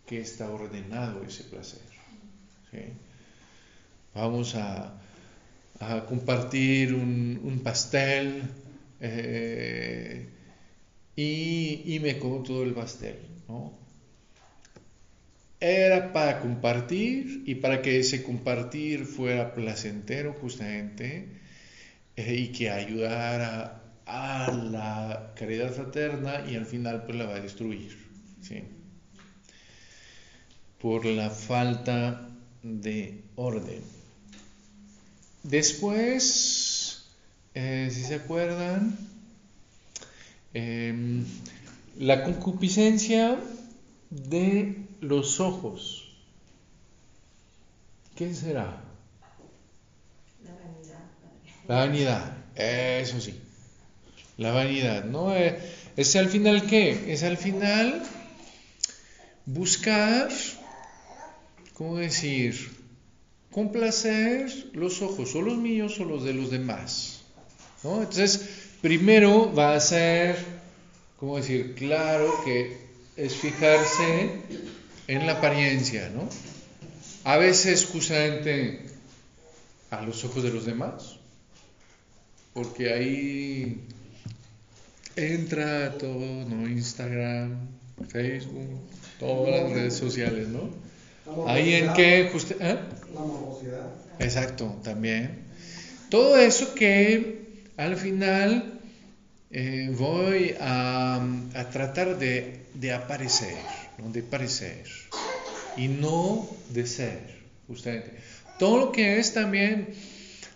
que está ordenado ese placer. Vamos a, compartir un, pastel eh, y, me como todo el pastel. Era para compartir y para que ese compartir fuera placentero justamente eh, y que ayudara a la caridad fraterna y al final pues la va a destruir. ¿sí? Por la falta de orden. Después, eh, si se acuerdan, em, la concupiscencia de los ojos. ¿Qué será? La vanidad. La vanidad, eso sí. La vanidad, ¿no? Eh, es al final qué? Es al final buscar, ¿cómo decir? complacer los ojos, o los míos o los de los demás. ¿no? Entonces, primero va a ser, ¿cómo decir? Claro que es fijarse en la apariencia, ¿no? A veces justamente a los ojos de los demás, porque ahí entra todo, ¿no? Instagram, Facebook, todas las redes sociales, ¿no? Ahí en que ¿eh? La morbosidad. Exacto, también. Todo eso que al final eh, voy a, a, tratar de, de aparecer, ¿no? de parecer, y no de ser, justamente. Todo lo que es también,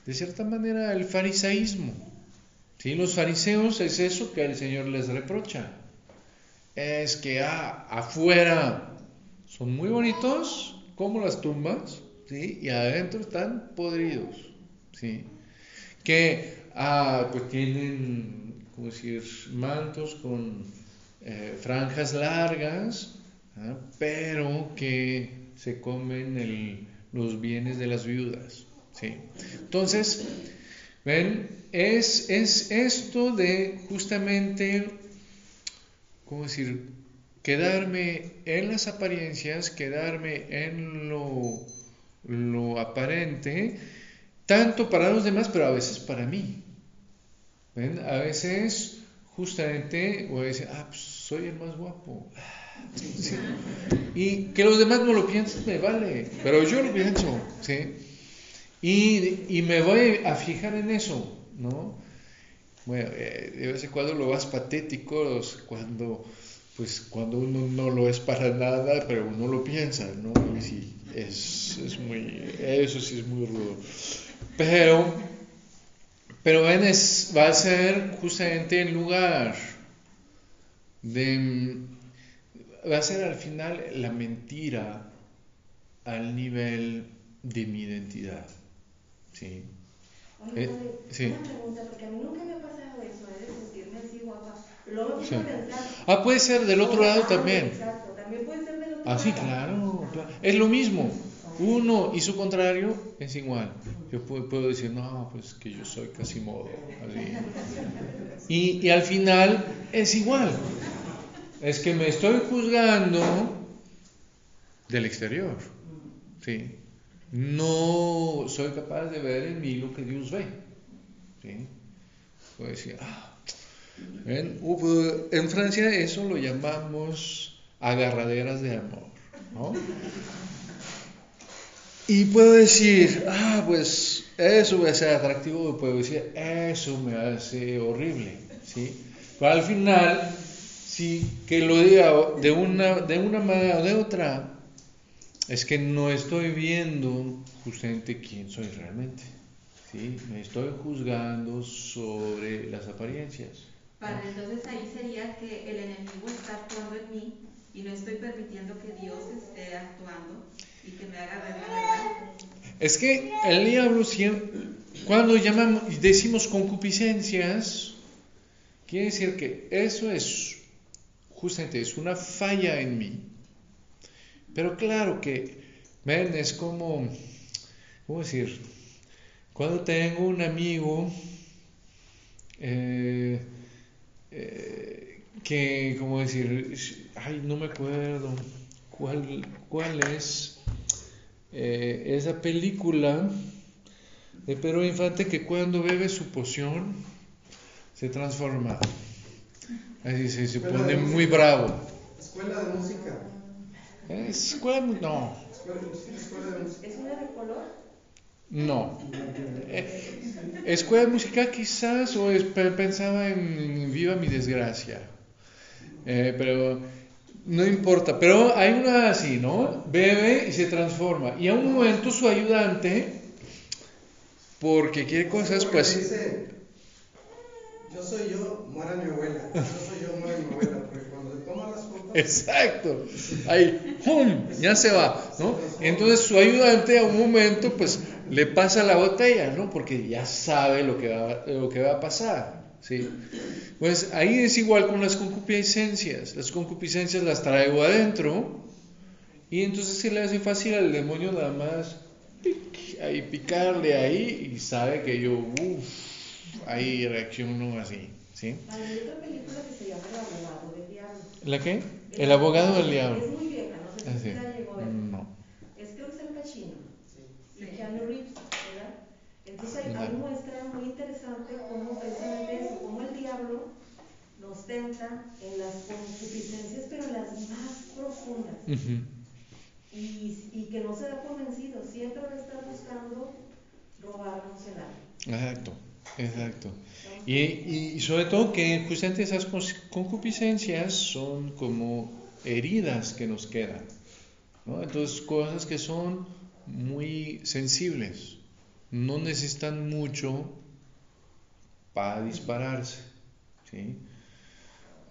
de cierta manera, el farisaísmo. ¿Sí? Los fariseos es eso que el Señor les reprocha. Es que ah, afuera son muy bonitos, como las tumbas, ¿sí? y adentro están podridos. ¿sí? Que ah, pues tienen, como decir, mantos con eh, franjas largas, ¿ah? pero que se comen los bienes de las viudas. ¿sí? Entonces, ven, es, es esto de justamente, ¿cómo decir? quedarme en las apariencias, quedarme en lo, aparente, tanto para los demás, pero a veces para mí. ¿Ven? A veces justamente voy a decir, ah, pues soy el más guapo. Y que los demás no lo piensen, me vale, pero yo lo pienso, ¿sí? Y, me voy a fijar en eso, ¿no? Bueno, eh, de vez en cuando lo vas patético, cuando pues cuando uno no lo es para nada, pero uno lo piensa, ¿no? Y sí, es, es muy, eso sí es muy rudo. Pero, pero va a ser justamente en lugar de, va a ser al final la mentira al nivel de mi identidad, ¿sí? Eh, sí. Una pregunta, porque a mí nunca me ha pasado eso, ¿eh? de sentirme así guapa. Luego sí. pensar. Ah, puede ser del otro lado también. Exacto, también puede ser del otro ah, sí, claro. Es lo mismo. Uno y su contrario es igual. Yo puedo, decir, no, pues que yo soy casi modo. Así. Y, y al final es igual. Es que me estoy juzgando del exterior. Sí no soy capaz de ver en mí lo que Dios ve. Puedo decir, ah, en Francia eso lo llamamos agarraderas de amor. ¿no? Y puedo decir, ah, pues eso me hace atractivo, puedo decir, eso me hace horrible. ¿sí? Pero al final, sí, que lo diga de una, de una manera o de otra, es que no estoy viendo justamente quién soy realmente. ¿sí? Me estoy juzgando sobre las apariencias. Padre, entonces ahí sería que el enemigo está actuando en mí y no estoy permitiendo que Dios esté actuando y que me haga ver la verdad. Es que el diablo siempre, cuando llamamos y decimos concupiscencias, quiere decir que eso es justamente es una falla en mí. Pero claro que, ven, es como, ¿cómo decir? Cuando tengo un amigo eh, eh, que, ¿cómo decir? Ay, no me acuerdo cuál, cuál es eh, esa película de Pedro Infante que cuando bebe su poción se transforma. Así se, se pone muy bravo. Escuela de música. Escuela, no. Escuela de música. ¿Es una de color? No. Eh, escuela de música quizás, o es- pensaba en, Viva mi desgracia. Eh, pero no importa. Pero hay una así, ¿no? Bebe y se transforma. Y a un momento su ayudante, porque quiere cosas, pues... Dice, yo soy yo, muera mi abuela. Yo soy yo, muera mi abuela. Porque cuando se toma las copas, Exacto. Ahí, ¡pum! Ya se va, ¿no? Entonces su ayudante a un momento, pues, le pasa la botella, ¿no? Porque ya sabe lo que va, lo que va a pasar, ¿sí? Pues ahí es igual con las concupiscencias. Las concupiscencias las traigo adentro y entonces se le hace fácil al demonio nada más pic, ahí picarle ahí y sabe que yo, uff, ahí reacciono así, ¿sí? Hay otra película que se llama El abogado del diablo. ¿La qué? El abogado del diablo. Es muy vieja, no sé Ah, si usted la llegó a ver. No. Es creo que es el Pacino. Sí. Y Keanu Reeves, ¿verdad? Entonces ahí, No. ahí muestra muy interesante cómo precisamente eso, cómo el diablo nos tenta en las concupiscencias, pero en las más profundas. Y, y que no se da por vencido, siempre va a estar buscando robarnos el alma. Exacto, exacto. Y, y- sobre todo que justamente esas cons- concupiscencias son como heridas que nos quedan, ¿no? Entonces cosas que son muy sensibles, no necesitan mucho para dispararse, ¿sí?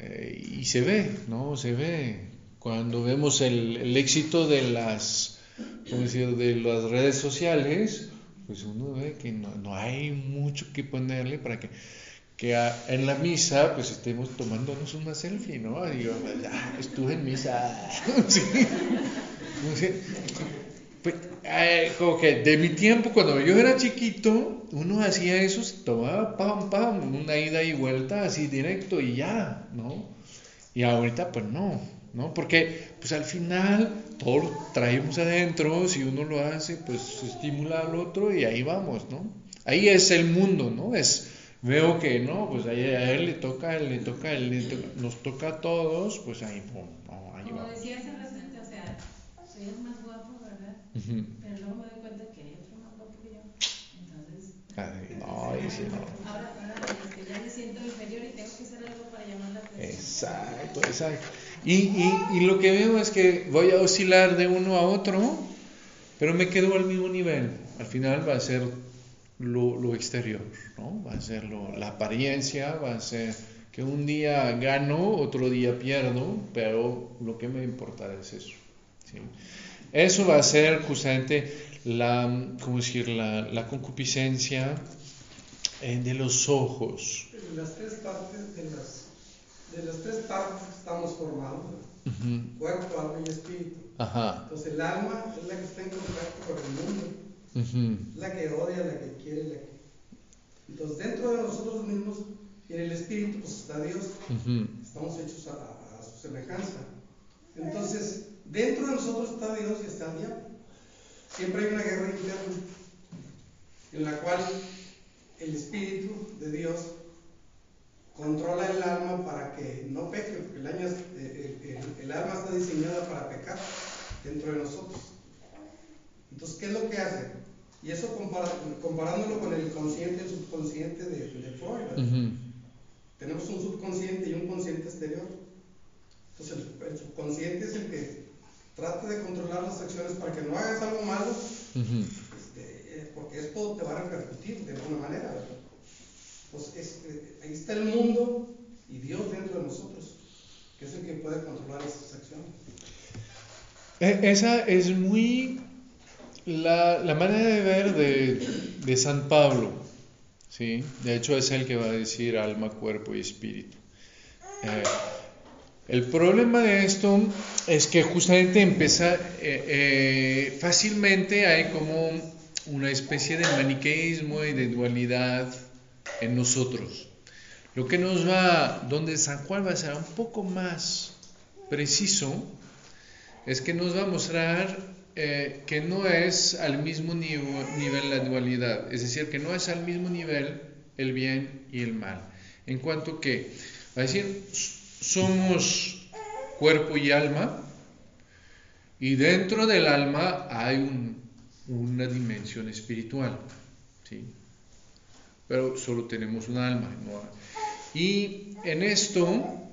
Eh, y se ve, ¿no? Se ve cuando vemos el, éxito de las, ¿cómo decir? de las redes sociales, pues uno ve que no hay mucho que ponerle para que, que a- en la misa pues estemos tomándonos una selfie, ¿no? Digo, "Ah, estuve en misa, sí. Pues, eh, como que de mi tiempo, cuando yo era chiquito, uno hacía eso, se tomaba pam, pam, una ida y vuelta así directo y ya, ¿no? Y ahorita pues no, ¿no? Porque pues al final todo lo traemos adentro, si uno lo hace, pues estimula al otro y ahí vamos, ¿no? Ahí es el mundo, ¿no? Es, veo que no, pues a él le toca, él le toca, él le toca, nos toca a todos, pues ahí, pum, no, ahí Como vamos. decía hace rato, o sea, soy el más guapo, ¿verdad? Pero luego me doy cuenta que hay otro más guapo que yo. Entonces, Ay, no, ahí sí no. ahora, ahora este, ya me siento inferior y tengo que hacer algo para llamar la atención. Exacto, exacto. Y, y, y lo que veo es que voy a oscilar de uno a otro, pero me quedo al mismo nivel. Al final va a ser lo, lo exterior, ¿no? Va a ser lo- la apariencia, va a ser que un día gano, otro día pierdo, pero lo que me importa es eso. ¿sí? Eso va a ser justamente la, ¿cómo decir? la, la concupiscencia eh, de los ojos. las tres partes, de las, de las tres partes que estamos formados, Ujú. cuerpo, alma y espíritu. Ajá. Entonces el alma es la que está en contacto con el mundo, la que odia, la que quiere, la que... Entonces dentro de nosotros mismos y en el espíritu pues está Dios, estamos hechos a, a su semejanza. Entonces dentro de nosotros está Dios y está el diablo. Siempre hay una guerra interna en la cual el espíritu de Dios controla el alma para que no peque, porque el, año el- el alma está diseñada para pecar dentro de nosotros. Entonces, ¿qué es lo que hace? Y eso compara- comparándolo con el consciente y el subconsciente de, de Freud. Tenemos un subconsciente y un consciente exterior. Entonces, el, el subconsciente es el que trata de controlar las acciones para que no hagas algo malo, Ujú. este, eh, porque esto te va a repercutir de alguna manera. ¿verdad? Pues es- eh, ahí está el mundo y Dios dentro de nosotros, que es el que puede controlar esas acciones. E- Esa es muy la, la manera de ver de, San Pablo, ¿sí? de hecho es el que va a decir alma, cuerpo y espíritu. Eh, el problema de esto es que justamente empieza, eh, eh, fácilmente hay como una especie de maniqueísmo y de dualidad en nosotros. Lo que nos va, donde San Juan va a ser un poco más preciso, es que nos va a mostrar eh, que no es al mismo nivel la dualidad, es decir, que no es al mismo nivel el bien y el mal. En cuanto que, va a decir, somos cuerpo y alma, y dentro del alma hay una dimensión espiritual, ¿sí? pero solo tenemos un alma. Y en esto,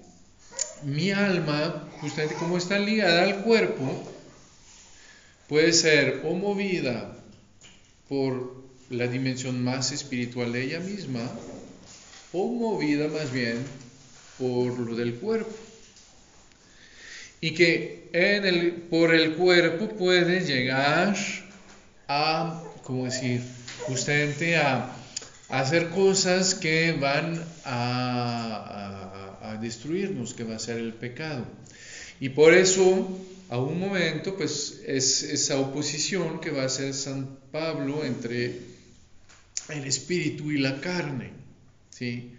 mi alma, justamente como está ligada al cuerpo, puede ser o movida por la dimensión más espiritual de ella misma o movida más bien por lo del cuerpo. Y que por el cuerpo puede llegar a, ¿cómo decir? Justamente a, hacer cosas que van a, a destruirnos, que va a ser el pecado. Y por eso a un momento, pues es esa oposición que va a hacer San Pablo entre el espíritu y la carne. ¿sí?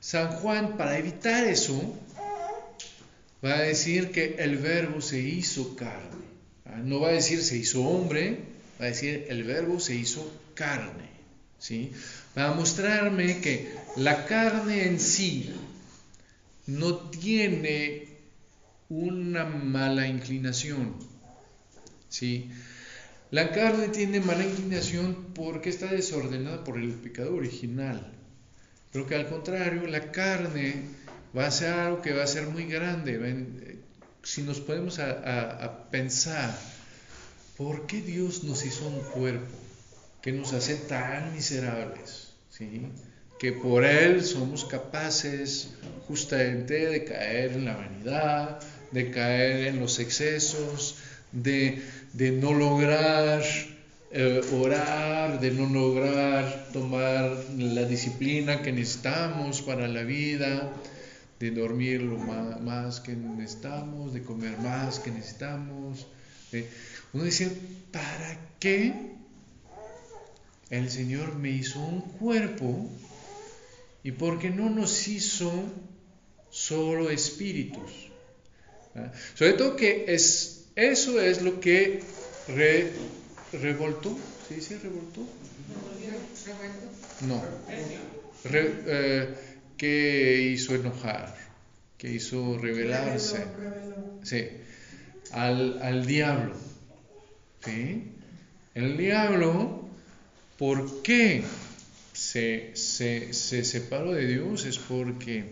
San Juan, para evitar eso, va a decir que el verbo se hizo carne. ¿ah? No va a decir se hizo hombre, va a decir el verbo se hizo carne. ¿sí? Va a mostrarme que la carne en sí no tiene una mala inclinación. ¿sí? La carne tiene mala inclinación porque está desordenada por el pecado original. Pero que al contrario, la carne va a ser algo que va a ser muy grande. Si nos podemos a, pensar, ¿por qué Dios nos hizo un cuerpo que nos hace tan miserables? ¿Sí? que por Él somos capaces justamente de caer en la vanidad, de caer en los excesos, de, no lograr eh, orar, de no lograr tomar la disciplina que necesitamos para la vida, de dormir lo más, que necesitamos, de comer más que necesitamos. Uno dice, ¿para qué el Señor me hizo un cuerpo y por qué no nos hizo solo espíritus? Sobre todo que es, eso es lo que revoltó, ¿se dice revoltó? No, eh, que hizo enojar, que hizo rebelarse, sí, al, al diablo. El diablo, ¿por qué se, se, se separó de Dios? Es porque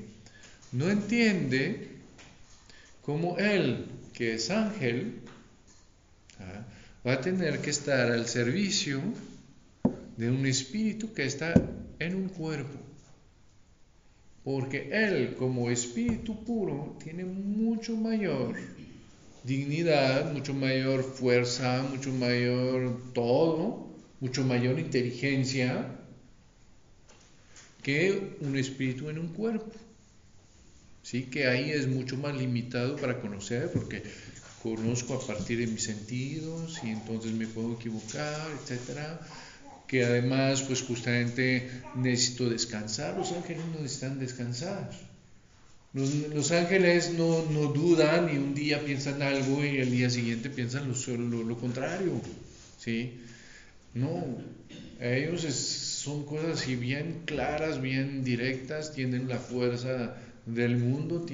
no entiende como Él, que es ángel, ¿ah? va a tener que estar al servicio de un espíritu que está en un cuerpo. Porque Él, como espíritu puro, tiene mucho mayor dignidad, mucho mayor fuerza, mucho mayor todo, mucho mayor inteligencia que un espíritu en un cuerpo. Sí, que ahí es mucho más limitado para conocer porque conozco a partir de mis sentidos y entonces me puedo equivocar, etcétera. Que además, pues justamente necesito descansar. Los ángeles no necesitan descansar. Los, ángeles no, no, dudan y un día piensan algo y el día siguiente piensan lo, lo, contrario. ¿sí? No, ellos son cosas así bien claras, bien directas, tienen la fuerza del mundo,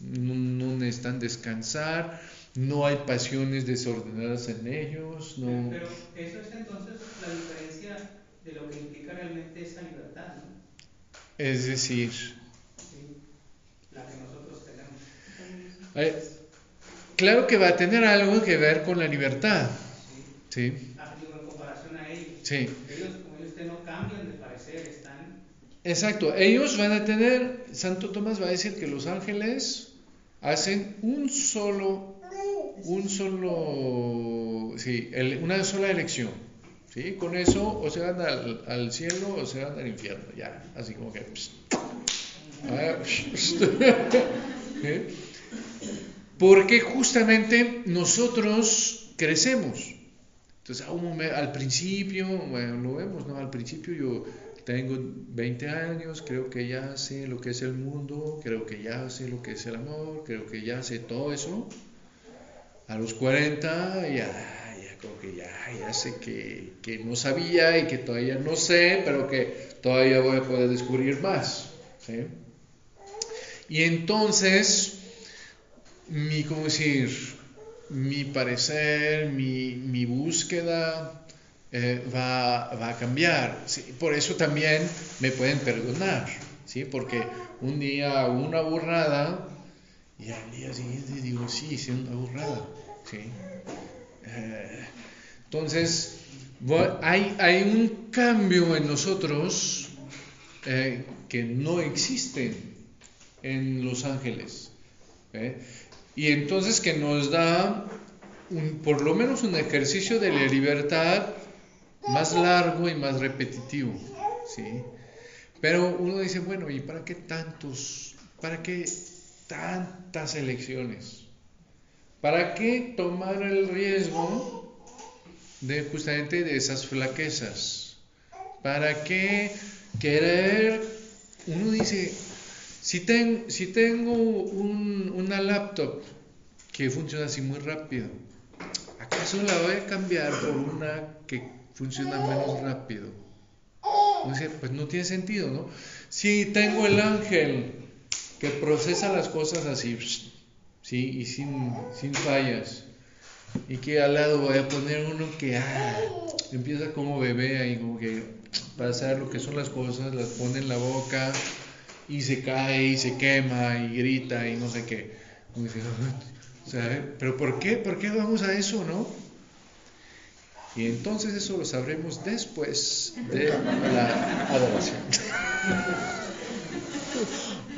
no, necesitan descansar, no hay pasiones desordenadas en ellos. No... Pero, eso es entonces la diferencia de lo que implica realmente esa libertad, ¿no? Es decir, la que nosotros tenemos. Eh, claro que va a tener algo que ver con la libertad. Sí. sí. Ah, en comparación a ellos. Sí. Ellos, como ellos no cambian de. Exacto. Ellos van a tener Santo Tomás va a decir que los ángeles hacen un solo un solo, sí, una sola elección. ¿sí? Con eso o se van al, cielo o se van al infierno. Ya, así como que... Ah. Porque justamente nosotros crecemos. Entonces, al principio, bueno, lo vemos, ¿no? Al principio yo tengo 20 años, creo que ya sé lo que es el mundo, creo que ya sé lo que es el amor, creo que ya sé todo eso. A los 40 ya, ya creo que ya, ya sé que, que no sabía y que todavía no sé, pero que todavía voy a poder descubrir más. Y entonces, mi, ¿cómo decir? Mi parecer, mi, mi búsqueda eh, va, va a cambiar. ¿sí? Por eso también me pueden perdonar, ¿sí? Porque un día una burrada y al día siguiente digo, sí, hice una burrada, ¿sí? Eh, entonces, hay, hay un cambio en nosotros eh, que no existe en los ángeles. ¿eh? Y entonces que nos da un- por lo menos un ejercicio de la libertad más largo y más repetitivo. ¿sí? Pero uno dice, bueno, ¿y para qué tantos? ¿Para qué tantas elecciones? ¿Para qué tomar el riesgo de justamente de esas flaquezas? ¿Para qué querer? Uno dice, si, si tengo un- una laptop que funciona así muy rápido, ¿acaso la voy a cambiar por una que funciona menos rápido? Uno dice, pues no tiene sentido, ¿no? Si tengo el ángel que procesa las cosas así, ¿sí? Y sin, sin fallas. Y que al lado voy a poner uno que ah, empieza como bebé ahí, como que para saber lo que son las cosas, las pone en la boca y se cae y se quema y grita y no sé qué. Dice, o sea, pero ¿por qué? ¿Por qué vamos a eso, no? Y entonces eso lo sabremos después de la adoración.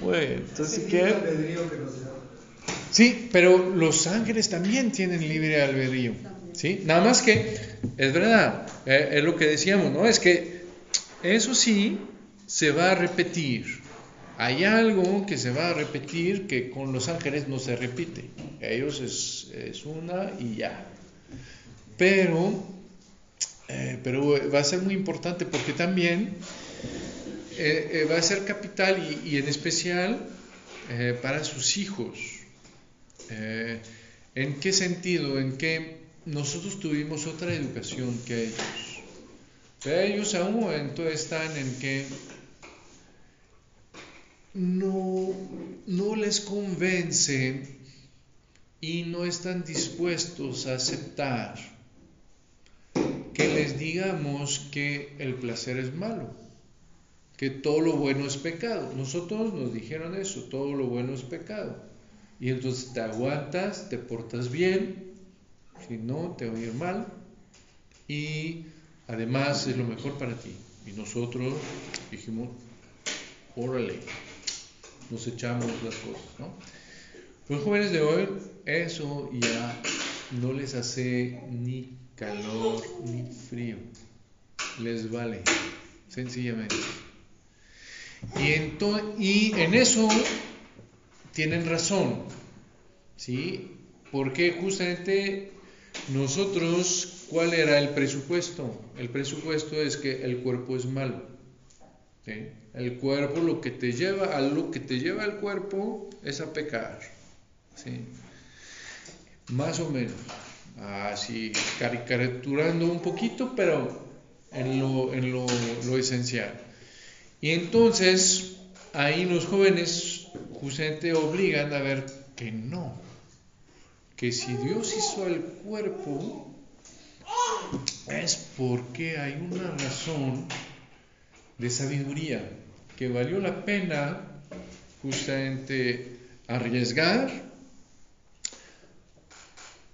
bueno, entonces ¿qué? Sí, pero los ángeles también tienen libre albedrío. ¿sí? Nada más que, es verdad, eh, es lo que decíamos, ¿no? Es que eso sí se va a repetir. Hay algo que se va a repetir que con los ángeles no se repite. Ellos es, es una y ya. Pero, eh, pero va a ser muy importante porque también eh, eh, va a ser capital y, en especial para sus hijos. ¿En qué sentido? En que nosotros tuvimos otra educación que ellos. O sea, ellos a un momento están en que no, no les convence y no están dispuestos a aceptar que les digamos que el placer es malo, que todo lo bueno es pecado. Nosotros nos dijeron eso, todo lo bueno es pecado. Y entonces te aguantas, te portas bien, si no, te va a ir mal. Y además es lo mejor para ti. Y nosotros dijimos, órale, nos echamos las cosas, ¿no? Los jóvenes de hoy, eso ya no les hace ni calor ni frío. Les vale, sencillamente. Y, en eso tienen razón, ¿sí? Porque justamente nosotros, ¿cuál era el presupuesto? El presupuesto es que el cuerpo es malo. El cuerpo, lo que te lleva, a lo que te lleva el cuerpo es a pecar. ¿sí? Más o menos. Así, caricaturando un poquito, pero en lo, en lo, lo esencial. Y entonces, ahí los jóvenes justamente obligan a ver que no, que si Dios hizo el cuerpo, es porque hay una razón de sabiduría que valió la pena justamente arriesgar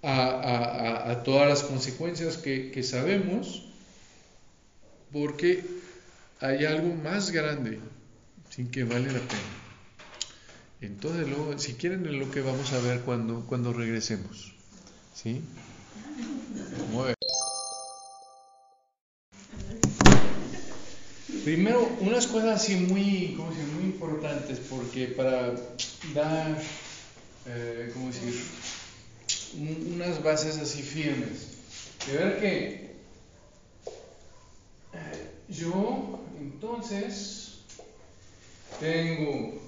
a, a- a- todas las consecuencias que, que sabemos, porque hay algo más grande sin que vale la pena. Entonces, luego, si quieren, es lo que vamos a ver cuando, cuando regresemos. ¿Sí? Bien. Primero, unas cosas así muy, ¿cómo decir? muy importantes, porque para dar, eh, ¿cómo decir? Un- unas bases así firmes. De ver que eh, yo, entonces, tengo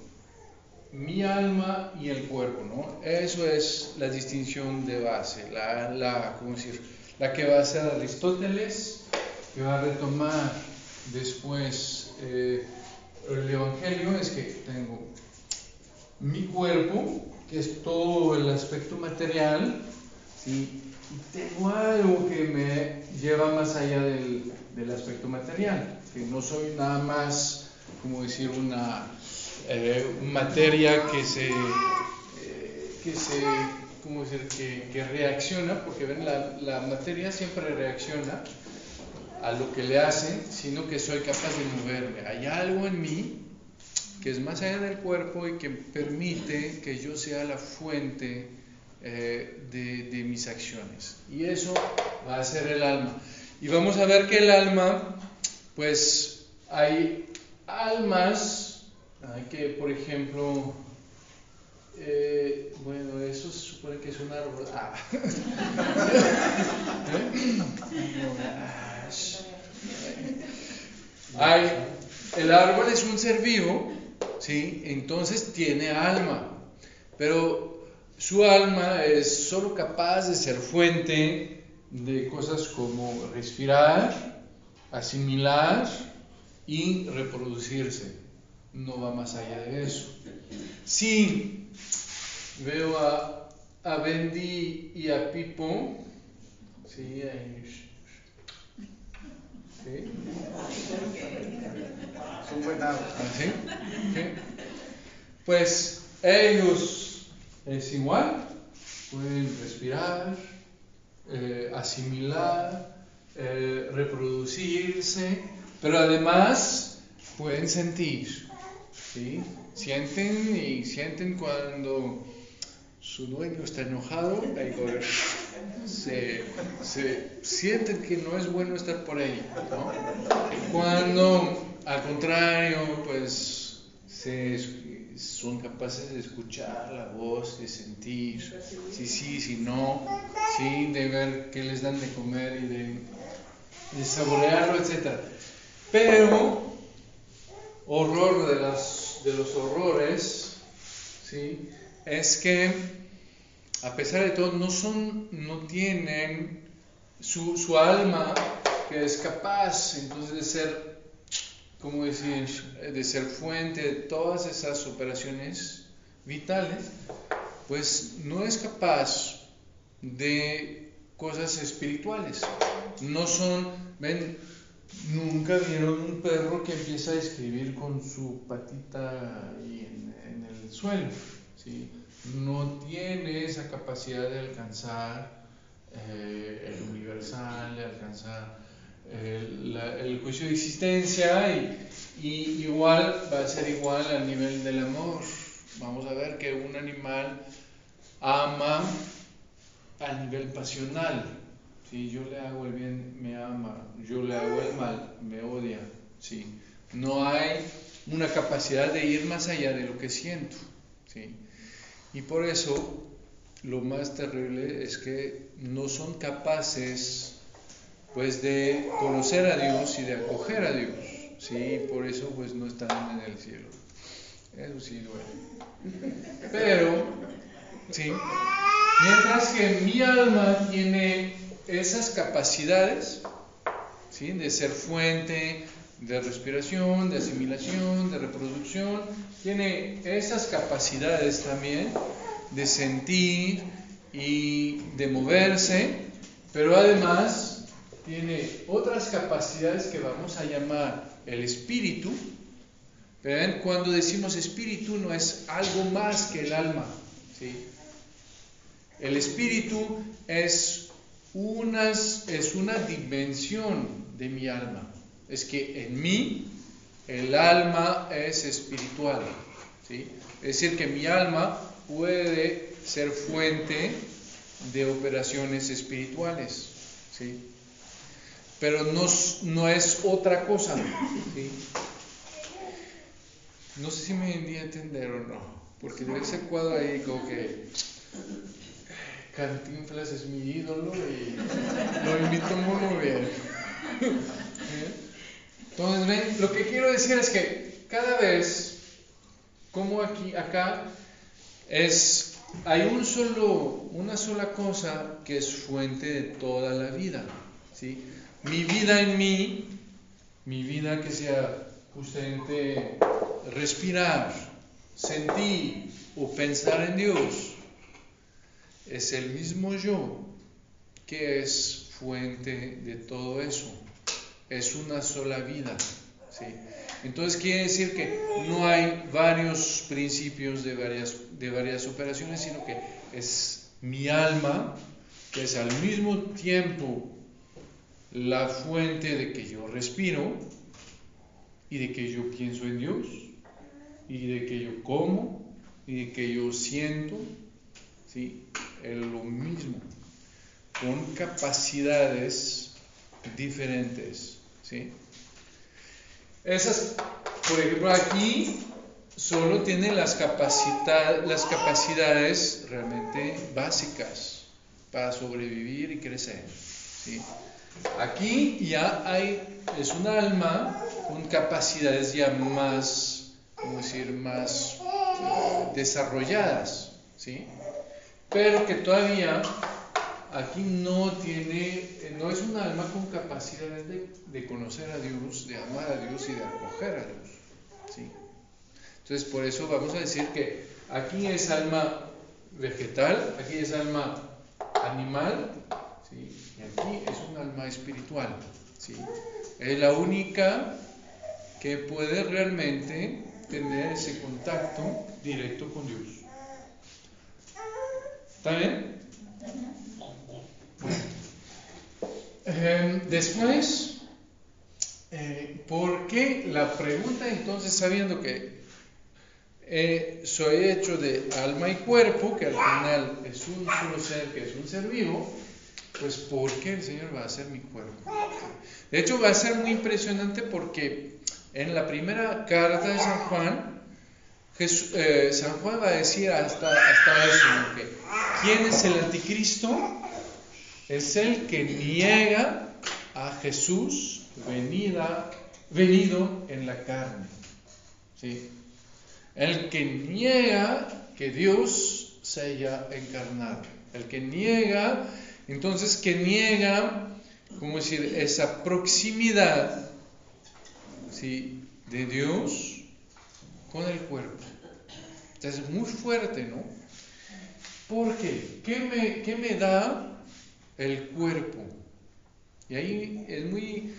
mi alma y el cuerpo, ¿no? Eso es la distinción de base, la, la, ¿cómo decir? la que va a hacer Aristóteles, que va a retomar después eh, el Evangelio, es que tengo mi cuerpo, es todo el aspecto material, ¿sí? y tengo algo que me lleva más allá del, del aspecto material, que no soy nada más, como decir, una eh, materia que se, eh, que se, ¿cómo decir?, que, que reacciona, porque ven, la, la materia siempre reacciona a lo que le hacen, sino que soy capaz de moverme. Hay algo en mí que es más allá del cuerpo y que permite que yo sea la fuente eh, de, de mis acciones. Y eso va a ser el alma. Y vamos a ver que el alma, pues hay almas, hay que, por ejemplo, eh, bueno, eso se supone que es un árbol. Ah. El árbol es un ser vivo, ¿sí? Entonces tiene alma, pero su alma es solo capaz de ser fuente de cosas como respirar, asimilar y reproducirse. No va más allá de eso. Si veo a, a Bendy y a Pipo, sí, ahí, ¿sí? ¿Así? ¿Sí? Pues ellos es igual, pueden respirar, eh, asimilar, eh, reproducirse, pero además pueden sentir. ¿sí? Sienten y sienten cuando su dueño está enojado, se, se sienten que no es bueno estar por ahí. Cuando al contrario, pues son capaces de escuchar la voz, de sentir, si sí, si no, sí, de ver qué les dan de comer y de, de saborearlo, etc. Pero, horror de, las, de los horrores, ¿sí? es que a pesar de todo no son, no tienen su, su alma que es capaz entonces de ser como decir, de ser fuente de todas esas operaciones vitales, pues no es capaz de cosas espirituales. No son, ven, nunca vieron un perro que empieza a escribir con su patita ahí en, el suelo, ¿sí? No tiene esa capacidad de alcanzar eh, el universal, de alcanzar el, juicio de existencia y, y, igual va a ser igual al nivel del amor. Vamos a ver que un animal ama a nivel pasional. Si yo le hago el bien, me ama. Yo le hago el mal, me odia. ¿sí? No hay una capacidad de ir más allá de lo que siento. ¿sí? Y por eso lo más terrible es que no son capaces pues de conocer a Dios y de acoger a Dios, ¿sí? Por eso pues no están en el cielo. Eso sí duele. Pero, ¿sí? Mientras que mi alma tiene esas capacidades, ¿sí? De ser fuente de respiración, de asimilación, de reproducción, tiene esas capacidades también de sentir y de moverse, pero además tiene otras capacidades que vamos a llamar el espíritu. ¿Ven? Cuando decimos espíritu no es algo más que el alma. ¿sí? El espíritu es, es una dimensión de mi alma. Es que en mí el alma es espiritual. ¿sí? Es decir, que mi alma puede ser fuente de operaciones espirituales, ¿sí? Pero no, no es otra cosa. No sé si me di a entender o no, porque de ese cuadro ahí como que Cantinflas es mi ídolo y lo invito muy bien. Entonces, ven, lo que quiero decir es que cada vez, como aquí, acá, es, hay un solo, una sola cosa que es fuente de toda la vida, ¿sí? Mi vida en mí, mi vida que sea justamente respirar, sentir o pensar en Dios, es el mismo yo que es fuente de todo eso. Es una sola vida. ¿sí? Entonces quiere decir que no hay varios principios de varias, de varias operaciones, sino que es mi alma, que es al mismo tiempo la fuente de que yo respiro y de que yo pienso en Dios y de que yo como y de que yo siento, ¿sí? Es lo mismo, con capacidades diferentes, ¿sí? Esas, por ejemplo, aquí solo tiene las, capacita- las capacidades realmente básicas para sobrevivir y crecer, ¿sí? Aquí ya hay, es un alma con capacidades ya más, ¿cómo decir?, más eh, desarrolladas, ¿sí? Pero que todavía aquí no tiene, eh, no es un alma con capacidades de, de conocer a Dios, de amar a Dios y de acoger a Dios, ¿sí? Entonces, por eso vamos a decir que aquí es alma vegetal, aquí es alma animal, ¿sí? Aquí es un alma espiritual. ¿sí? Es la única que puede realmente tener ese contacto directo con Dios. ¿Está bien? Eh, después, eh, ¿por qué la pregunta entonces, sabiendo que eh, soy hecho de alma y cuerpo, que al final es un solo ser, que es un ser vivo, pues ¿por qué el Señor va a ser mi cuerpo? De hecho, va a ser muy impresionante porque en la primera carta de San Juan, eh, San Juan va a decir hasta, hasta eso, ¿no? que ¿quién es el anticristo? Es el que niega a Jesús venida, venido en la carne. ¿sí? El que niega que Dios se haya encarnado. El que niega, entonces que niega, ¿cómo decir?, esa proximidad ¿sí? de Dios con el cuerpo. Entonces es muy fuerte, ¿no? ¿Por qué? ¿Qué me, qué me da el cuerpo? Y ahí es muy...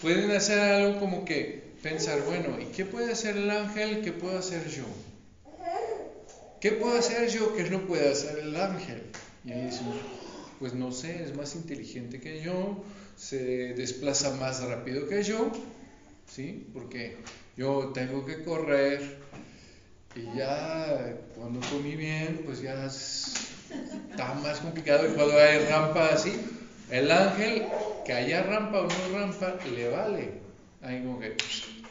Pueden hacer algo como que pensar, bueno, ¿y qué puede hacer el ángel? ¿Qué puedo hacer yo? ¿Qué puedo hacer yo que no puede hacer el ángel? Y ahí dicen, pues no sé, es más inteligente que yo, se desplaza más rápido que yo, ¿sí? Porque yo tengo que correr y ya cuando comí bien, pues ya es- está más complicado y cuando hay rampa así, el ángel, que haya rampa o no rampa, le vale. Ahí como que,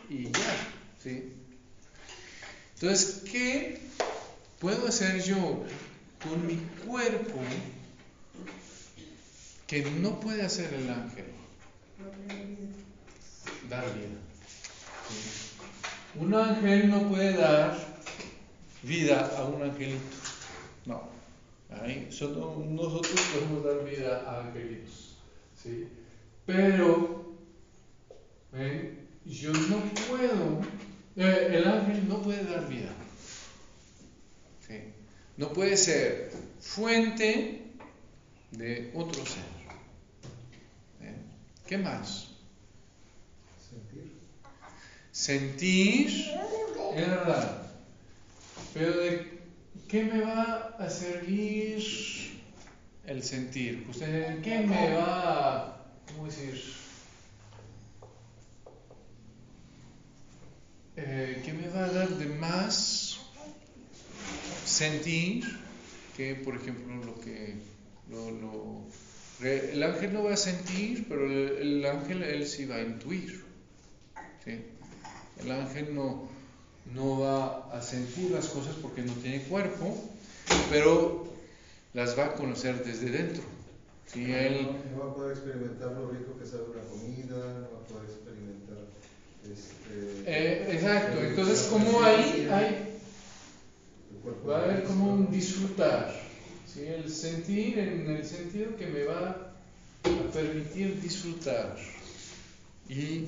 y ya, ¿sí? Entonces, ¿qué puedo hacer yo con mi cuerpo que no puede hacer el ángel? Dar vida. Un ángel no puede dar vida a un angelito. No. Ahí nosotros podemos dar vida a angelitos. ¿sí? Pero, ¿ven? yo no puedo, eh, el ángel no puede dar vida. No puede ser fuente de otro ser. ¿Qué más? Sentir. Sentir, es verdad. Pero ¿de qué me va a servir el sentir? ¿Usted qué me va a, cómo decir? Eh, ¿Qué me va a dar de más sentir que, por ejemplo, lo que Porque El ángel no va a sentir, pero el, el ángel él sí va a intuir. ¿sí? El ángel no, no va a sentir las cosas porque no tiene cuerpo, pero las va a conocer desde dentro. ¿sí? Él, No, no va a poder experimentar lo rico que sabe una comida, no va a poder experimentar. Este, eh, exacto, entonces como hay, presencia, hay Va a haber como un disfrutar, ¿sí? el sentir en el sentido que me va a permitir disfrutar. Y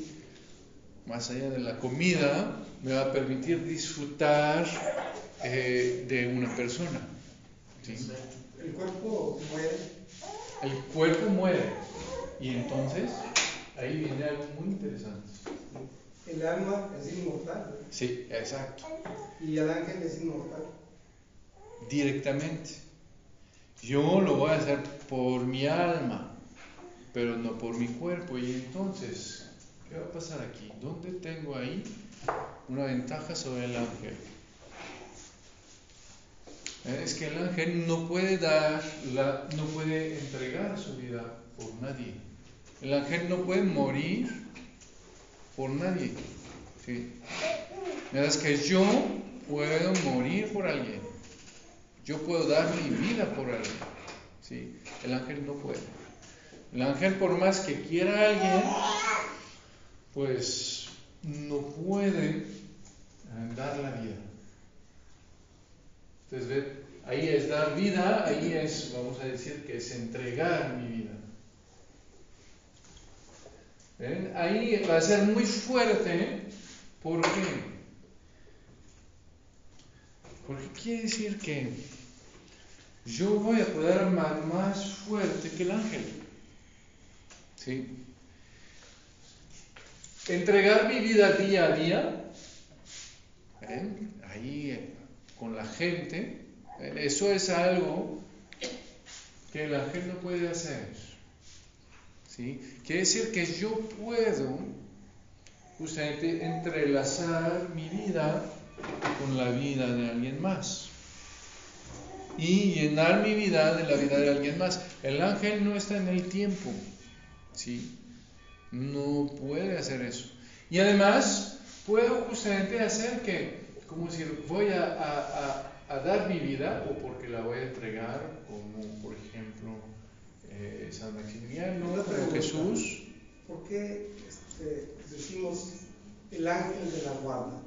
más allá de la comida, me va a permitir disfrutar eh, de una persona. ¿sí? El cuerpo muere, El cuerpo muere y entonces ahí viene algo muy interesante. el alma es inmortal Sí, exacto. y el ángel es inmortal. directamente. Yo lo voy a hacer por mi alma, pero no por mi cuerpo. Y entonces, ¿qué va a pasar aquí? ¿Dónde tengo ahí una ventaja sobre el ángel? Es que el ángel no puede dar, la, no puede entregar su vida por nadie. El ángel no puede morir por nadie. Mientras que yo puedo morir por alguien. Yo puedo dar mi vida por alguien. ¿sí? El ángel no puede. El ángel, por más que quiera a alguien, pues no puede eh, dar la vida. Entonces, ve, ahí es dar vida, ahí es, vamos a decir, que es entregar mi vida. ¿Ven? Ahí va a ser muy fuerte. ¿Por qué? Porque quiere decir que yo voy a poder amar más fuerte que el ángel. ¿Sí? Entregar mi vida día a día, ahí eh, con la gente, eso es algo que el ángel no puede hacer. ¿Sí? Quiere decir que yo puedo justamente entrelazar mi vida con la vida de alguien más y llenar mi vida de la vida de alguien más. El ángel no está en el tiempo, ¿sí? No puede hacer eso. Y además, puedo justamente hacer que, como decir, voy a, a- a- a dar mi vida o porque la voy a entregar, como por ejemplo eh, San Maximiliano, pregunta. Jesús. ¿Por qué este, decimos el ángel de la guarda?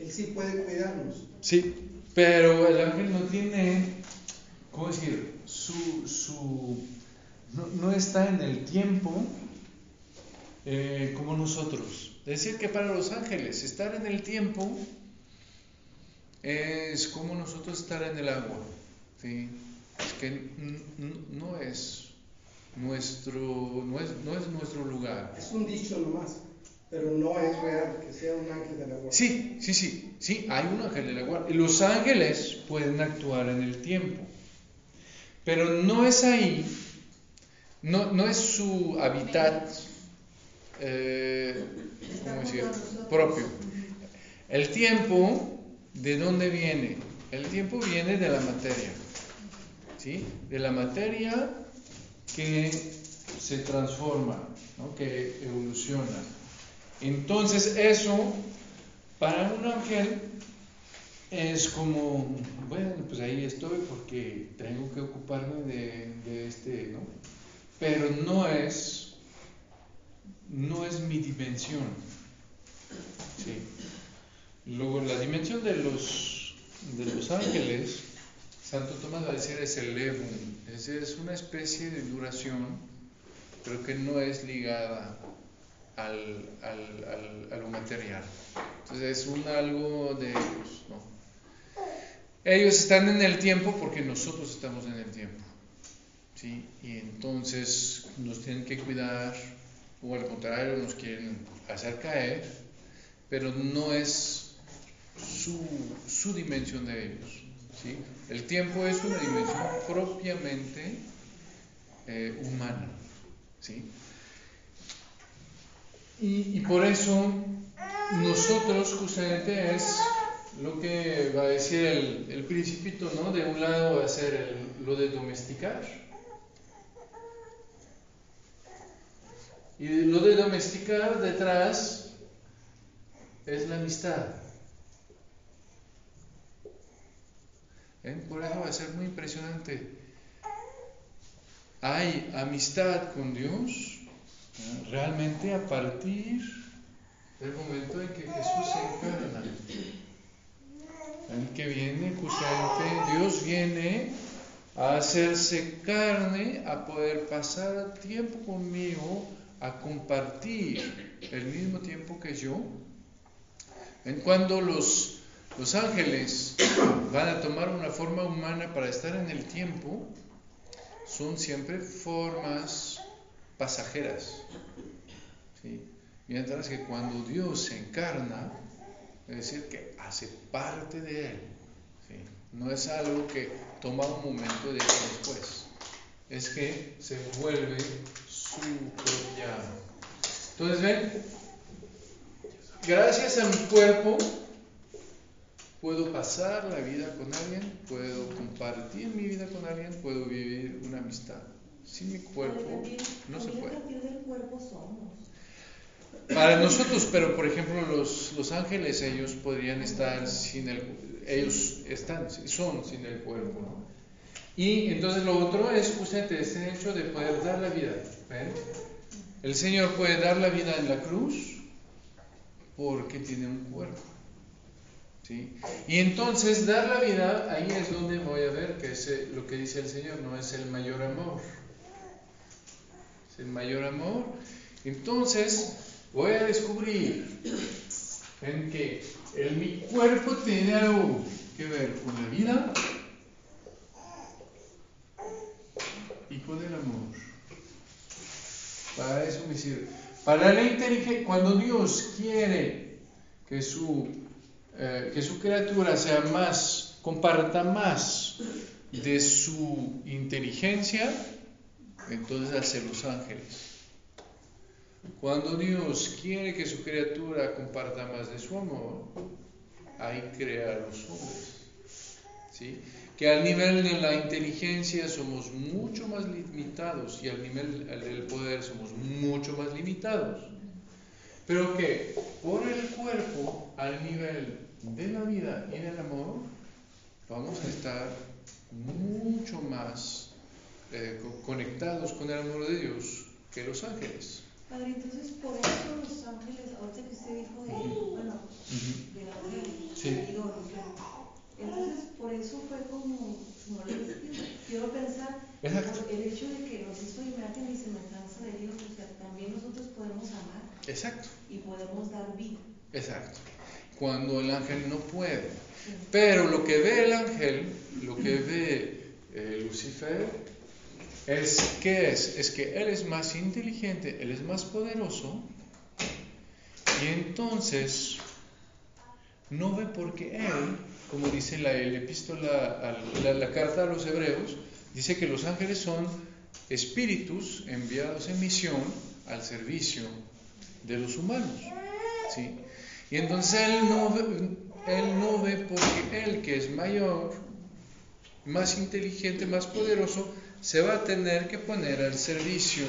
Él sí puede cuidarnos. Sí, pero el ángel no tiene, ¿cómo decir? Su, su, no, no está en el tiempo eh, como nosotros. Es decir, que para los ángeles estar en el tiempo es como nosotros estar en el agua. ¿sí? Es que no es nuestro, no es, no es nuestro lugar. Es un dicho nomás, pero no es real que sea un ángel de la guarda. Sí, sí, sí, sí, hay un ángel de la guardia. Los ángeles pueden actuar en el tiempo, pero no es ahí, no, no es su hábitat, eh, propio. El tiempo, ¿de dónde viene? El tiempo viene de la materia, ¿sí? De la materia que se transforma, ¿no? que evoluciona. Entonces eso para un ángel es como, bueno, pues ahí estoy porque tengo que ocuparme de, este, ¿no? Pero no es, no es mi dimensión. Sí. Luego la dimensión de los, de los ángeles, Santo Tomás va a decir es el levum, es es una especie de duración, pero que no es ligada al, al, al- a lo material. Entonces es un algo de ellos, ¿no? Ellos están en el tiempo porque nosotros estamos en el tiempo, ¿sí? Y entonces nos tienen que cuidar, o al contrario, nos quieren hacer caer, pero no es su, su dimensión de ellos, ¿sí? El tiempo es una dimensión propiamente eh, humana, ¿sí? Y, por eso nosotros justamente es lo que va a decir el, el principito, ¿no? De un lado va a ser el- lo de domesticar, Y lo de domesticar detrás es la amistad. ¿Eh? Por eso va a ser muy impresionante. Hay amistad con Dios. Realmente a partir del momento en que Jesús se encarna. En que viene justamente, Dios viene a hacerse carne, a poder pasar tiempo conmigo, a compartir el mismo tiempo que yo. En cuando los, los ángeles van a tomar una forma humana para estar en el tiempo, son siempre formas pasajeras. ¿sí? Mientras que cuando Dios se encarna, es decir, que hace parte de Él. No es algo que toma un momento de después. Es que se vuelve su propia. Entonces, ven, gracias a mi cuerpo, puedo pasar la vida con alguien, puedo compartir mi vida con alguien, puedo vivir una amistad. Sin mi cuerpo no se puede. Para nosotros, pero por ejemplo los, los ángeles, ellos podrían estar sin el, ellos están, son sin el cuerpo. ¿no? Y entonces lo otro es justamente ese hecho de poder dar la vida. ¿ven? El Señor puede dar la vida en la cruz porque tiene un cuerpo. ¿sí? Y entonces dar la vida, ahí es donde voy a ver que es lo que dice el Señor, no es el mayor amor. El mayor amor. Entonces voy a descubrir en que el, mi cuerpo tiene algo que ver con la vida y con el amor. Para eso me sirve. Para la inteligencia, cuando Dios quiere que su, eh, que su criatura sea más, comparta más de su inteligencia, entonces hace los ángeles. Cuando Dios quiere que su criatura comparta más de su amor, ahí crea a los hombres. ¿sí? Que al nivel de la inteligencia somos mucho más limitados y al nivel del poder somos mucho más limitados. Pero que por el cuerpo, al nivel de la vida y del amor, vamos a estar mucho más eh, conectados con el amor de Dios que los ángeles. Padre, entonces por eso los ángeles, ahorita que usted dijo de, bueno, de la mujer, Sí. digo, entonces por eso fue como, como dije, quiero pensar, Exacto. el hecho de que nos hizo imagen y semejanza de Dios, o sea, también nosotros podemos amar Exacto, y podemos dar vida. exacto. Cuando el ángel no puede. Pero lo que ve el ángel, lo que ve eh, Lucifer, es que es, es que él es más inteligente, él es más poderoso, y entonces no ve porque él, como dice la, el epístola, la carta a los hebreos, dice que los ángeles son espíritus enviados en misión al servicio de los humanos. ¿sí? Y entonces él no, ve, él no ve porque él, que es mayor, más inteligente, más poderoso, se va a tener que poner al servicio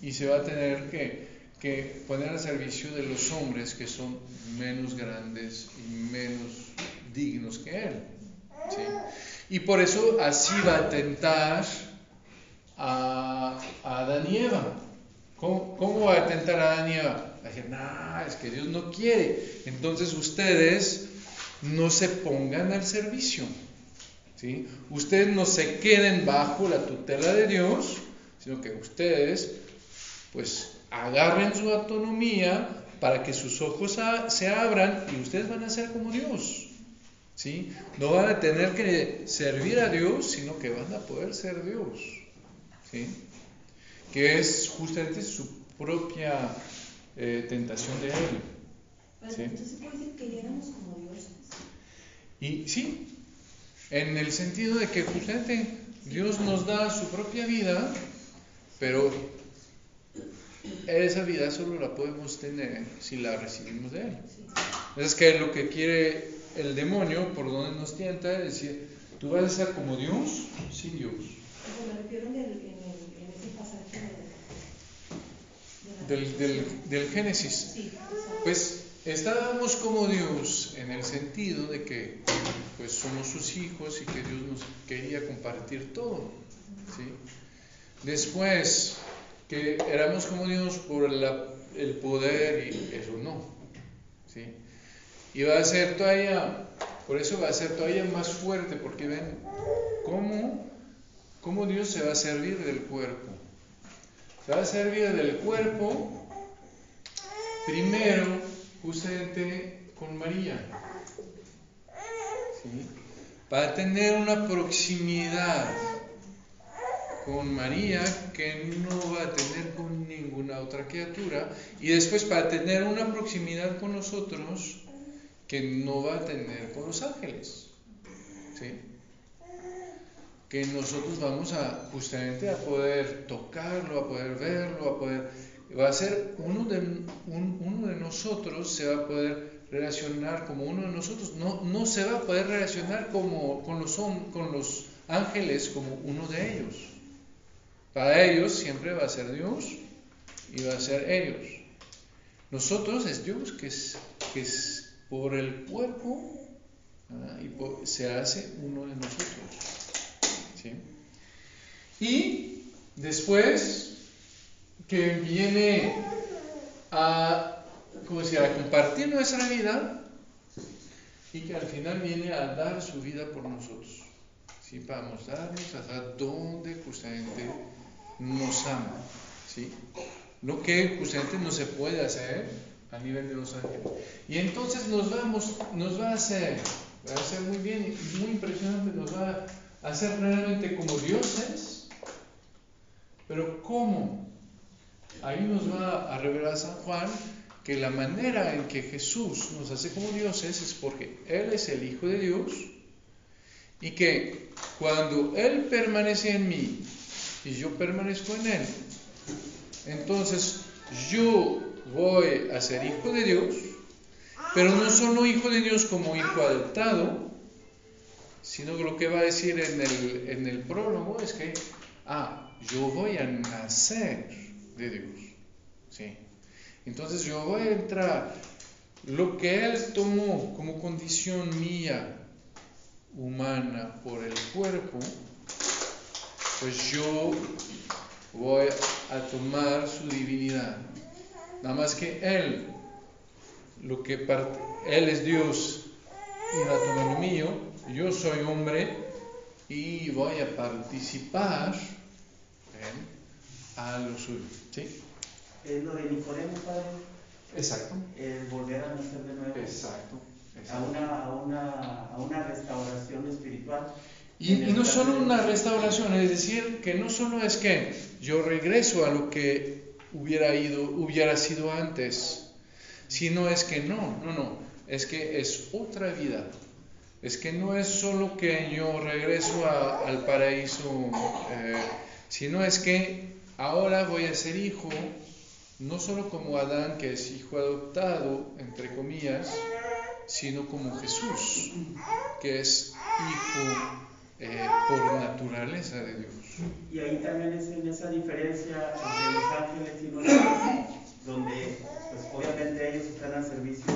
y se va a tener que, que poner al servicio de los hombres que son menos grandes y menos dignos que él. Y por eso así va a tentar a, a Adán. ¿Cómo, ¿Cómo va a tentar a Adán y Eva? Va a decir, no, es que Dios no quiere. Entonces ustedes no se pongan al servicio. ¿Sí? Ustedes no se queden bajo la tutela de Dios, sino que ustedes pues agarren su autonomía para que sus ojos a- se abran y ustedes van a ser como Dios. ¿sí? No van a tener que servir a Dios, sino que van a poder ser Dios. ¿sí? Que es justamente su propia eh, tentación de Él. Sí. entonces puede decir que ya éramos como dioses. Y sí, en el sentido de que justamente Dios nos da su propia vida, pero esa vida solo la podemos tener si la recibimos de Él. Es que lo que quiere el demonio, por donde nos tienta, es decir, tú vas a ser como Dios sin Dios. Del, del, del Génesis. Sí, Pues estábamos como Dios en el sentido de que pues somos sus hijos y que Dios nos quería compartir todo. ¿sí? Después que éramos como Dios por el poder y eso no. ¿sí? Y va a ser todavía, por eso va a ser todavía más fuerte porque ven cómo, cómo Dios se va a servir del cuerpo. Se va a servir del cuerpo primero justamente con María. ¿sí? Para tener una proximidad con María que no va a tener con ninguna otra criatura y después para tener una proximidad con nosotros que no va a tener con los ángeles. ¿sí? Que nosotros vamos a justamente a poder tocarlo, a poder verlo, a poder va a ser uno de, un- uno de nosotros se va a poder relacionar como uno de nosotros, no, no se va a poder relacionar como, con, los, con los ángeles como uno de ellos. Para ellos siempre va a ser Dios y va a ser ellos. Nosotros es Dios que es, que es por el cuerpo y se hace uno de nosotros. ¿sí? Y después que viene a, ¿cómo decir? a compartir nuestra vida y que al final viene a dar su vida por nosotros. ¿sí? Para mostrarnos hasta dónde justamente nos ama. ¿sí? Lo que justamente no se puede hacer a nivel de los ángeles. Y entonces nos, vamos, nos va a hacer, va a hacer muy bien, muy impresionante, nos va a hacer realmente como dioses, pero ¿cómo? Ahí nos va a revelar San Juan que la manera en que Jesús nos hace como dioses es porque Él es el Hijo de Dios y que cuando Él permanece en mí y yo permanezco en Él, entonces yo voy a ser hijo de Dios, pero no solo hijo de Dios como hijo adoptado, sino que lo que va a decir en el, en el prólogo es que, ah, yo voy a nacer de Dios. ¿sí? Entonces yo voy a entrar, lo que Él tomó como condición mía, humana, por el cuerpo, pues yo voy a tomar su divinidad. Nada más que Él, lo que Él es Dios y va a tomar lo mío, yo soy hombre y voy a participar a lo suyo. ¿Sí? Es lo de Nicodemo, Padre, Exacto. el volver a nacer de nuevo. Exacto. A una, a, una, a una restauración espiritual. Y, y no solo una restauración, es decir, que no solo es que yo regreso a lo que hubiera ido, hubiera sido antes, sino es que no, no, no, es que es otra vida. Es que no es solo que yo regreso a- al paraíso, eh, sino es que ahora voy a ser hijo, no solo como Adán, que es hijo adoptado, entre comillas, sino como Jesús, que es hijo eh, por naturaleza de Dios. Y ahí también es en esa diferencia entre los ángeles y nosotros, donde pues obviamente ellos están al servicio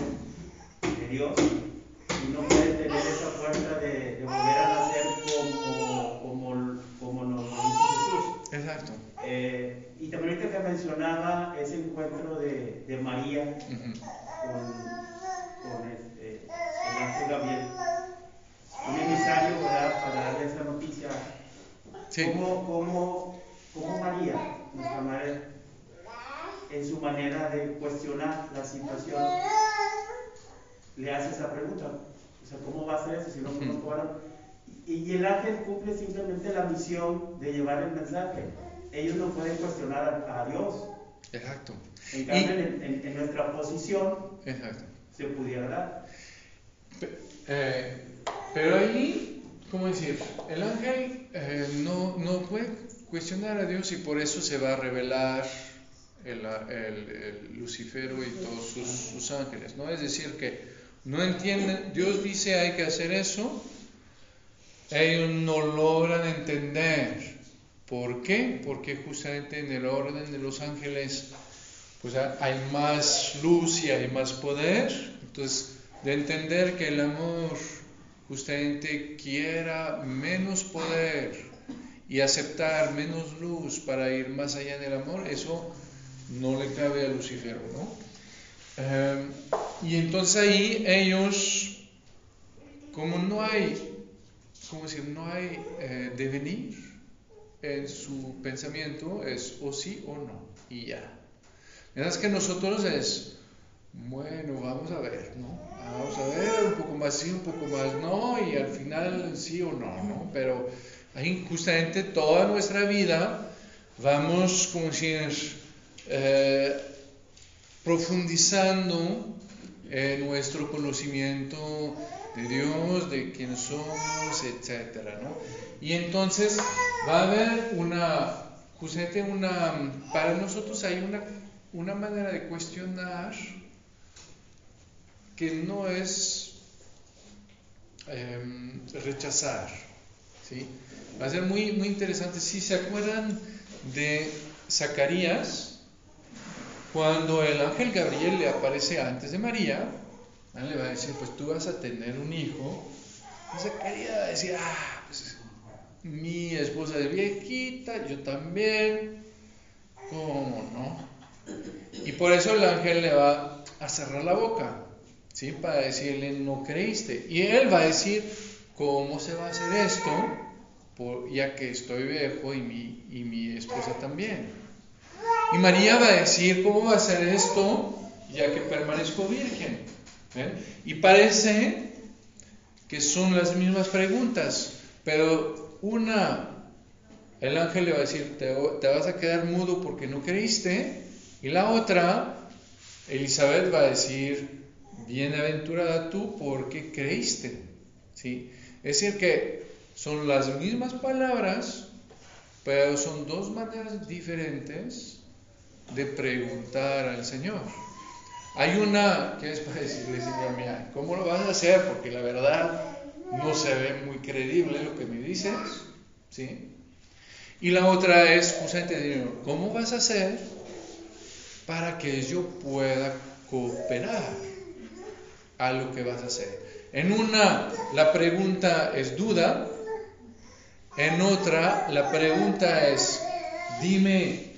de Dios y no pueden tener esa fuerza de, de volver a nacer como, como, como nos lo dice Jesús. Exacto. Eh, y también ahorita que mencionaba ese encuentro de, de María con, con este, el ángel Gabriel, un emisario ¿verdad? para darle esa noticia. Sí. ¿Cómo, cómo, cómo María, nuestra madre, en su manera de cuestionar la situación, le hace esa pregunta? O sea, ¿cómo va a ser eso si no conozco y el ángel cumple simplemente la misión de llevar el mensaje. Ellos no pueden cuestionar a, Dios. Exacto. En Y- cambio, en, en- en nuestra posición Exacto. se pudiera dar. Pe- eh, pero ahí, ¿cómo decir? El ángel eh, no, no puede cuestionar a Dios y por eso se va a revelar el, el- el Lucifero y todos sus, sus ángeles, ¿no? Es decir, que no entienden, Dios dice hay que hacer eso, ellos no logran entender. ¿Por qué? Porque justamente en el orden de los ángeles pues ha- hay más luz y hay más poder. Entonces, de entender que el amor justamente quiera menos poder y aceptar menos luz para ir más allá del amor, eso no le cabe a Lucifer, ¿no? Eh, y entonces ahí ellos, como no hay, ¿cómo decir? No hay eh, devenir en su pensamiento, es o sí o no, y ya. Mientras que nosotros es, bueno, vamos a ver, ¿no? Vamos a ver, un poco más sí, un poco más no, y al final sí o no, ¿no? Pero ahí justamente toda nuestra vida vamos, como decir, eh, profundizando en nuestro conocimiento de Dios, de quién somos, etcétera, ¿no? Y entonces va a haber una, justamente una, para nosotros hay una, una manera de cuestionar que no es em, rechazar, ¿sí? Va a ser muy, muy interesante. Si se acuerdan de Zacarías, cuando el ángel Gabriel le aparece antes de María, le va a decir, pues tú vas a tener un hijo. Y Zacarías va a decir, ah, pues mi esposa es viejita, yo también, ¿cómo no? Y por eso el ángel le va a cerrar la boca, ¿sí? Para decirle, no creíste. Y él va a decir, ¿cómo se va a hacer esto? Ya que estoy viejo y mi, y mi esposa también. Y María va a decir, ¿cómo va a ser esto? Ya que permanezco virgen. ¿Ven? Y parece que son las mismas preguntas, pero una, el ángel le va a decir, te, te vas a quedar mudo porque no creíste, y la otra, Elizabeth va a decir, bienaventurada tú porque creíste. ¿Sí? Es decir, que son las mismas palabras, pero son dos maneras diferentes de preguntar al Señor. Hay una que es para decirle, Señor, mira, ¿cómo lo vas a hacer? Porque la verdad no se ve muy creíble lo que me dices, ¿sí? Y la otra es justamente, ¿cómo vas a hacer para que yo pueda cooperar a lo que vas a hacer? En una, la pregunta es duda, en otra, la pregunta es, dime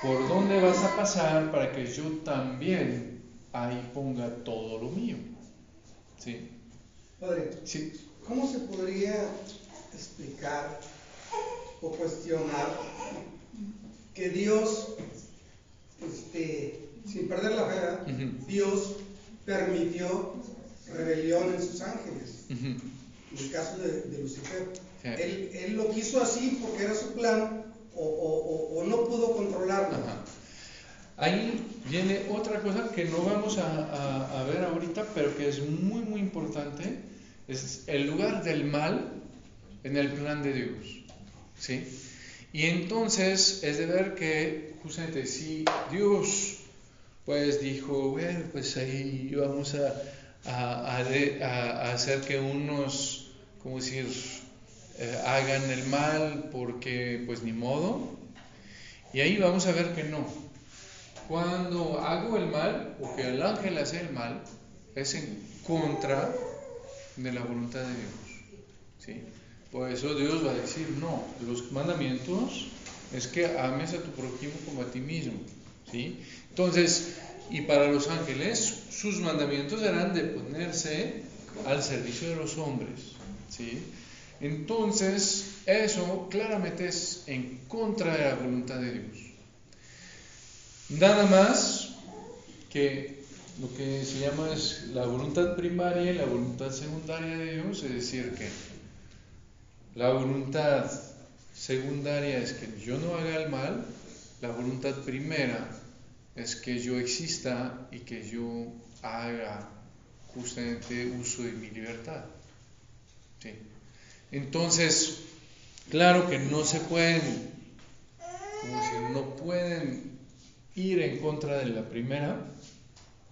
por dónde vas a pasar para que yo también ahí ponga todo lo mío. ¿Sí? Padre, Sí. ¿cómo se podría explicar o cuestionar que Dios, este, sin perder la fe. Dios permitió rebelión en sus ángeles? En el caso de, de Lucifer. Sí. Él, él lo quiso así porque era su plan o, o- o- o no pudo controlarlo. Ajá. Ahí viene otra cosa que no vamos a, a- a ver ahorita, pero que es muy, muy importante. Es el lugar del mal en el plan de Dios. ¿Sí? Y entonces es de ver que justamente si Dios pues dijo, bueno, pues ahí vamos a, hacer que unos, como decir, eh, hagan el mal porque pues ni modo. Y ahí vamos a ver que no. Cuando hago el mal o que el ángel hace el mal, es en contra de la voluntad de Dios. ¿sí? Por eso Dios va a decir, no, los mandamientos es que ames a tu prójimo como a ti mismo. ¿sí? Entonces, y para los ángeles, sus mandamientos eran de ponerse al servicio de los hombres. ¿sí? Entonces, eso claramente es en contra de la voluntad de Dios. Nada más que lo que se llama es la voluntad primaria y la voluntad secundaria de Dios, es decir, que la voluntad secundaria es que yo no haga el mal, la voluntad primera es que yo exista y que yo haga justamente uso de mi libertad. ¿sí? Entonces, claro que no se pueden, como decir, no pueden ir en contra de la primera,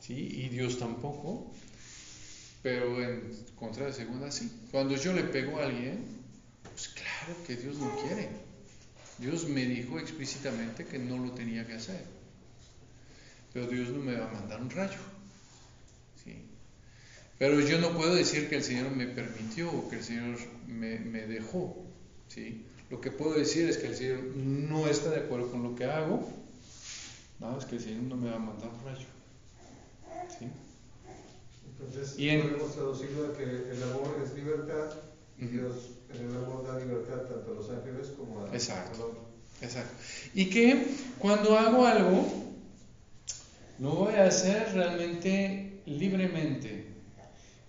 ¿sí? y Dios tampoco, pero en contra de la segunda sí. Cuando yo le pego a alguien, pues claro que Dios no quiere. Dios me dijo explícitamente que no lo tenía que hacer. pero Dios no me va a mandar un rayo. ¿sí? Pero yo no puedo decir que el Señor me permitió o que el Señor me, me dejó. ¿sí? Lo que puedo decir es que el Señor no está de acuerdo con lo que hago, no, es que Señor no me va a mandar un rayo. ¿sí? Entonces, Y en- podemos traducirlo a que el amor es libertad y. Dios en el amor da libertad tanto a los ángeles como a, Exacto. hombre. Exacto. Y que cuando hago algo, lo voy a hacer realmente libremente.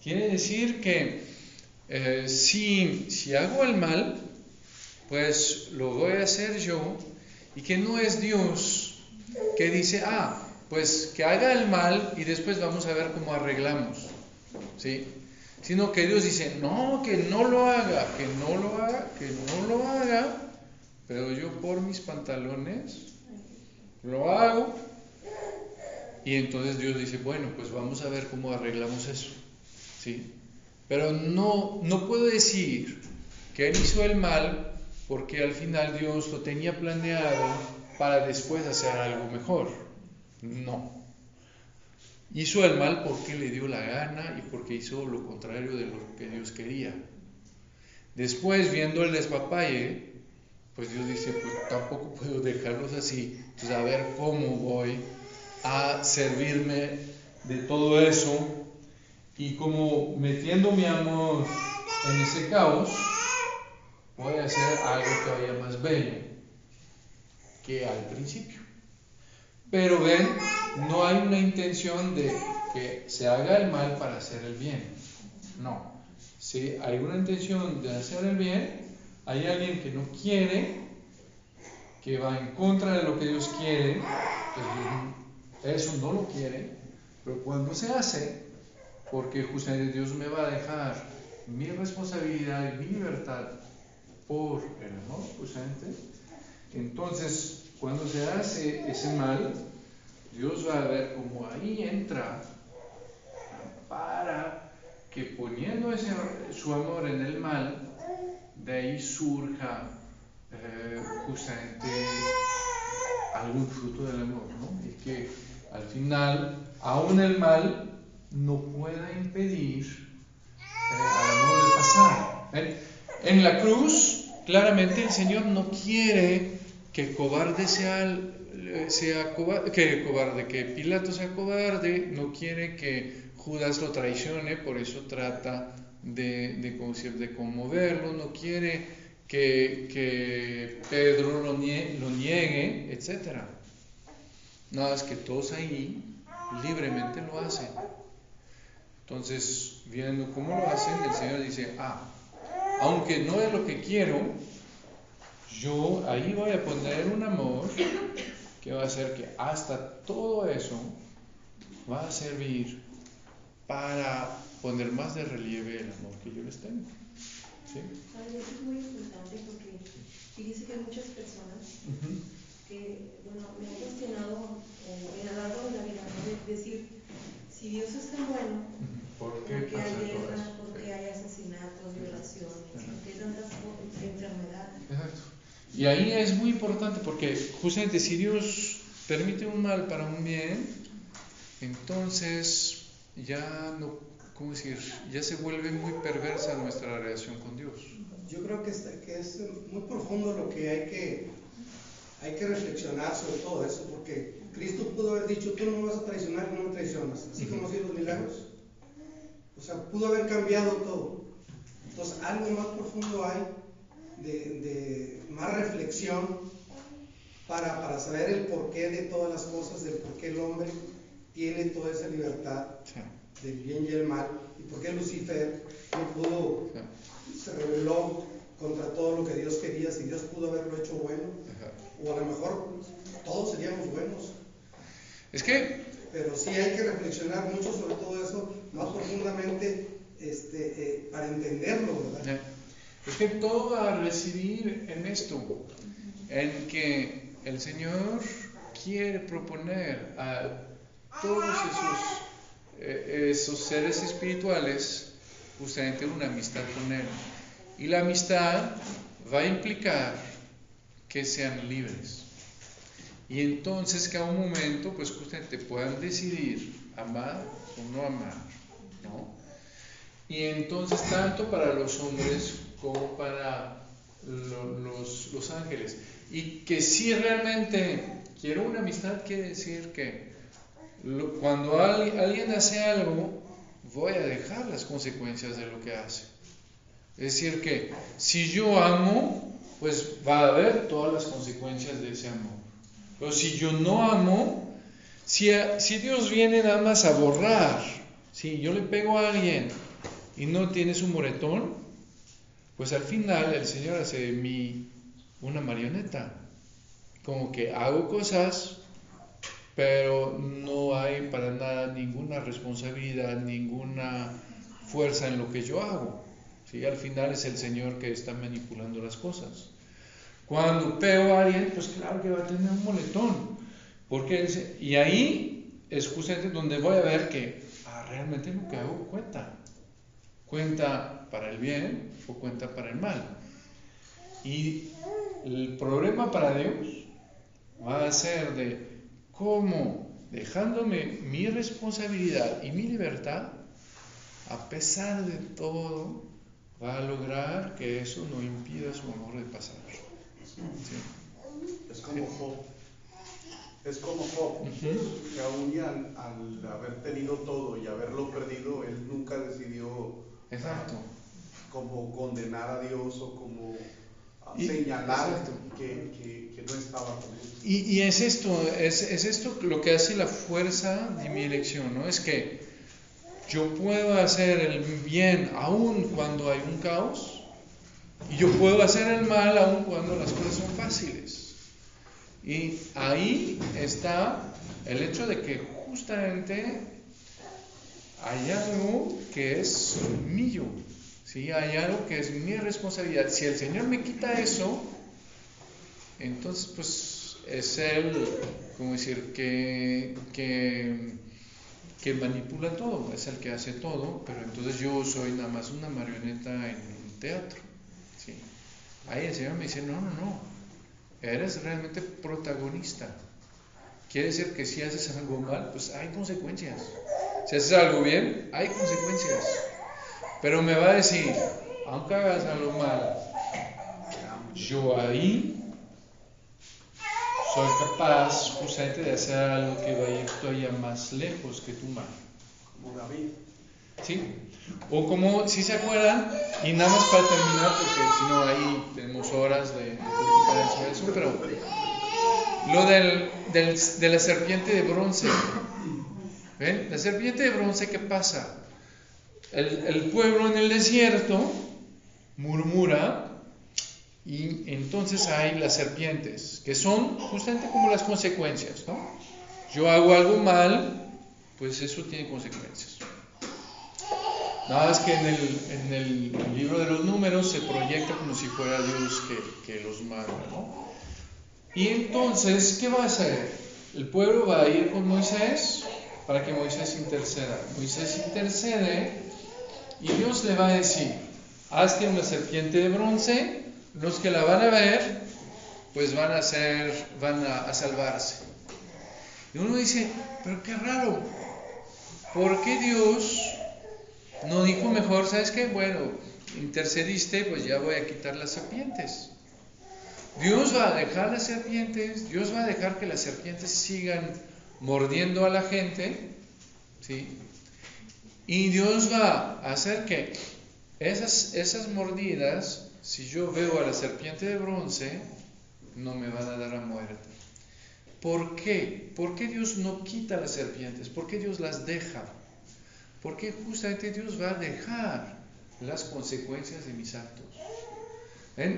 Quiere decir que eh, si, si hago el mal, pues lo voy a hacer yo y que no es Dios que dice, ah, pues que haga el mal y después vamos a ver cómo arreglamos. ¿Sí? Sino que Dios dice, no, que no lo haga, que no lo haga, que no lo haga, pero yo por mis pantalones lo hago. Y entonces Dios dice, bueno, pues vamos a ver cómo arreglamos eso. ¿Sí? Pero no, no puedo decir que Él hizo el mal porque al final Dios lo tenía planeado para después hacer algo mejor. No. Hizo el mal porque le dio la gana y porque hizo lo contrario de lo que Dios quería. Después, viendo el despapalle, pues Dios dice, pues tampoco puedo dejarlos así. Entonces, a ver cómo voy a servirme de todo eso y como metiendo mi amor en ese caos, voy a hacer algo todavía más bello que al principio. Pero ven, no hay una intención de que se haga el mal para hacer el bien. No. Si hay una intención de hacer el bien, hay alguien que no quiere, que va en contra de lo que Dios quiere, pues eso no lo quiere, pero cuando se hace, porque justamente Dios me va a dejar mi responsabilidad y mi libertad por el amor, justamente, entonces cuando se hace ese mal, Dios va a ver cómo ahí entra para que poniendo ese, su amor en el mal, de ahí surja eh, justamente algún fruto del amor, ¿no? Y que al final, aún el mal no pueda impedir eh, al amor de pasar. En la cruz, claramente el Señor no quiere que cobarde sea, el- sea que cobarde, que Pilato sea cobarde, no quiere que Judas lo traicione, por eso trata de, de, de conmoverlo, no quiere que, que Pedro lo, nie- lo niegue, etc. Nada, es que todos ahí libremente lo hacen. Entonces, viendo cómo lo hacen, el Señor dice, ah, aunque no es lo que quiero, yo ahí voy a poner un amor que va a hacer que hasta todo eso va a servir para poner más de relieve el amor que yo les tengo. ¿Sí? Eso es muy importante porque fíjese que hay muchas personas Ujú. que, bueno, me han cuestionado eh, en a lo largo de la vida, ¿no? de decir, si Dios es tan bueno, ¿Por ¿por qué qué pasa hay todo guerra? eso? ¿Por qué hay asesinatos, violaciones? ¿Por qué hay tantas co- enfermedades? Exacto. Y ahí es muy importante porque justamente si Dios permite un mal para un bien, entonces ya no, ¿cómo decir? Ya se vuelve muy perversa nuestra relación con Dios. Yo creo que, está- que es muy profundo lo que hay que hay que reflexionar sobre todo eso, porque Cristo pudo haber dicho, tú no me vas a traicionar, no me traicionas, así como así los milagros. O sea, pudo haber cambiado todo. Entonces, algo más profundo hay de, de más reflexión para, para saber el porqué de todas las cosas, del por qué el hombre tiene toda esa libertad del bien y el mal, y por qué Lucifer no pudo se rebeló contra todo lo que Dios quería, si Dios pudo haberlo hecho bueno, o a lo mejor todos seríamos buenos, Es que, pero sí hay que reflexionar mucho sobre todo eso, más profundamente, este, eh, para entenderlo, ¿verdad? Es que todo va a residir en esto, en que el Señor quiere proponer a todos esos, eh, esos seres espirituales justamente una amistad con Él. Y la amistad va a implicar que sean libres. Y entonces que a un momento, pues justamente puedan decidir amar o no amar, ¿no? Y entonces tanto para los hombres como para lo- los, ángeles. Y que si realmente quiero una amistad, quiere decir que cuando al- alguien hace algo, voy a dejar las consecuencias de lo que hace. Es decir, que si yo amo, pues va a haber todas las consecuencias de ese amor. Pero si yo no amo, si, si Dios viene nada más a borrar, si yo le pego a alguien y no tienes un moretón, pues al final el Señor hace de mí una marioneta. Como que hago cosas, pero no hay para nada ninguna responsabilidad, ninguna fuerza en lo que yo hago. ¿sí? Al final es el Señor que está manipulando las cosas. Cuando pego a alguien, pues claro que va a tener un moletón. Porque y ahí es justamente donde voy a ver que ah, realmente lo que hago cuenta. Cuenta para el bien o cuenta para el mal. Y el problema para Dios va a ser de cómo dejándome mi responsabilidad y mi libertad, a pesar de todo, va a lograr que eso no impida su amor de pasar. ¿Sí? Es como Job. Es como Job, Ujú. que aún al haber tenido todo y haberlo perdido, él nunca decidió Exacto. Como condenar a Dios o como ah, Y- señalar que- que no estaba con él. Y, y es esto, es, es esto lo que hace la fuerza de mi elección, ¿no? Es que yo puedo hacer el bien aun cuando hay un caos y yo puedo hacer el mal aun cuando las cosas son fáciles. Y ahí está el hecho de que justamente hay algo que es mío, ¿sí? Hay algo que es mi responsabilidad. Si el Señor me quita eso, entonces, pues es él, como decir, que, que, manipula todo, es el que hace todo, pero entonces yo soy nada más una marioneta en un teatro. Ahí el Señor me dice, no, no, no, eres realmente protagonista. Quiere decir que si haces algo mal, pues hay consecuencias. Si haces algo bien, hay consecuencias. Pero me va a decir, aunque hagas algo mal, yo ahí soy capaz justamente de hacer algo que va a ir todavía más lejos que tu mano. Como David. ¿Sí? O como, si se acuerdan, y nada más para terminar, porque si no ahí tenemos horas de, de platicar sobre eso, pero lo del, del- de la serpiente de bronce. ¿Ven? La serpiente de bronce, ¿qué pasa? El, pueblo en el desierto murmura y entonces hay las serpientes, que son justamente como las consecuencias, ¿no? Yo hago algo mal, pues eso tiene consecuencias. Nada más que en el, en el libro de los números se proyecta como si fuera Dios que, que los manda, ¿no? Y entonces, ¿qué va a hacer? El pueblo va a ir con Moisés para que Moisés interceda. Moisés intercede y Dios le va a decir, hazte una serpiente de bronce, los que la van a ver, pues van a ser, van a, salvarse. Y uno dice, pero qué raro, ¿por qué Dios no dijo mejor, sabes qué? Bueno, intercediste, pues ya voy a quitar las serpientes. Dios va a dejar las serpientes, Dios va a dejar que las serpientes sigan mordiendo a la gente, ¿sí? Y Dios va a hacer que esas, mordidas, si yo veo a la serpiente de bronce, no me van a dar a muerte. ¿Por qué? ¿Por qué Dios no quita las serpientes? ¿Por qué Dios las deja? Porque justamente Dios va a dejar las consecuencias de mis actos.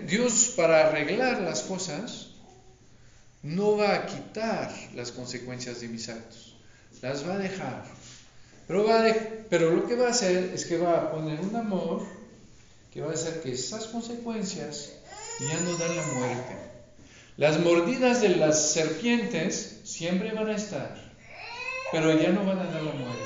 Dios para arreglar las cosas no va a quitar las consecuencias de mis actos, las va a dejar. Pero, lo que va a hacer es que va a poner un amor que va a hacer que esas consecuencias ya no dan la muerte. Las mordidas de las serpientes siempre van a estar, pero ya no van a dar la muerte.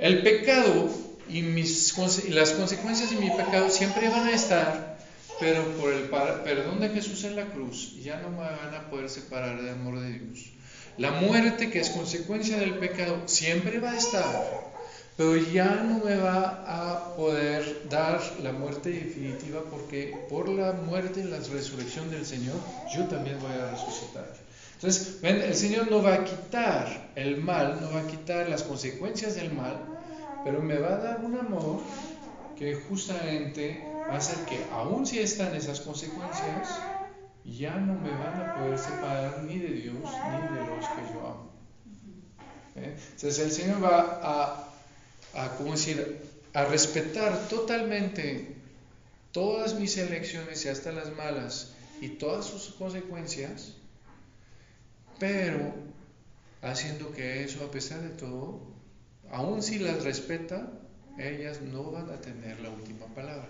El pecado y, las consecuencias de mi pecado siempre van a estar, pero por el perdón de Jesús en la cruz ya no me van a poder separar del amor de Dios. La muerte que es consecuencia del pecado siempre va a estar, pero ya no me va a poder dar la muerte definitiva porque por la muerte y la resurrección del Señor yo también voy a resucitar. Entonces, ven, el Señor no va a quitar el mal, no va a quitar las consecuencias del mal, pero me va a dar un amor que justamente va a hacer que aun si están esas consecuencias, ya no me van a poder separar ni de Dios ni de los que yo amo. ¿Eh? Entonces el Señor va a, a, ¿cómo decir? a respetar totalmente todas mis elecciones y hasta las malas y todas sus consecuencias, pero haciendo que eso, a pesar de todo, aun si las respeta, ellas no van a tener la última palabra.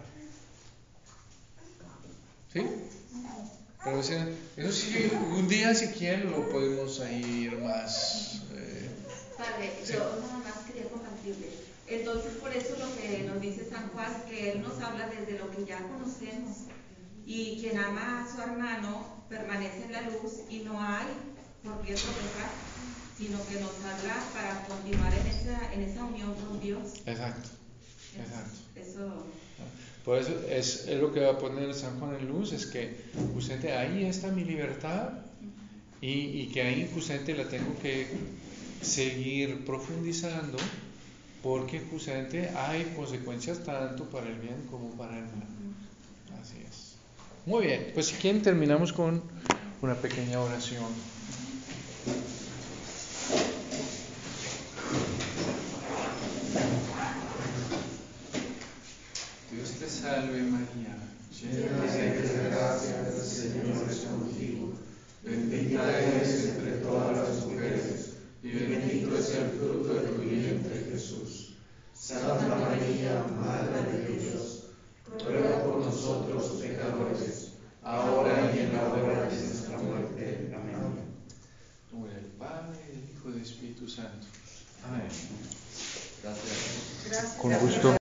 ¿Sí? Pero o sea, eso sí, un día si quieren lo podemos ir más. eh, Sí. yo nada más quería compartirle. Entonces, por eso lo que nos dice San Juan, que Él nos habla desde lo que ya conocemos. Y quien ama a su hermano permanece en la luz y no hay por qué tropezar, sino que nos habla para continuar en esa, en esa unión con Dios. exacto, exacto. Eso, Por eso es, lo que va a poner San Juan en luz, es que justamente ahí está mi libertad y, y que ahí justamente la tengo que seguir profundizando porque justamente hay consecuencias tanto para el bien como para el mal. Así es. Muy bien, pues si quieren terminamos con una pequeña oración. Dios te salve María, llena eres de gracia, el Señor es contigo. Bendita eres entre todas las mujeres, y bendito es el fruto de tu vientre Jesús. Santa María, Madre de Dios, ruega por nosotros pecadores, ahora y en la hora de nuestra muerte. Amén. Nombre del Padre, del Hijo y del Espíritu Santo. Amén. gracias. Con gusto.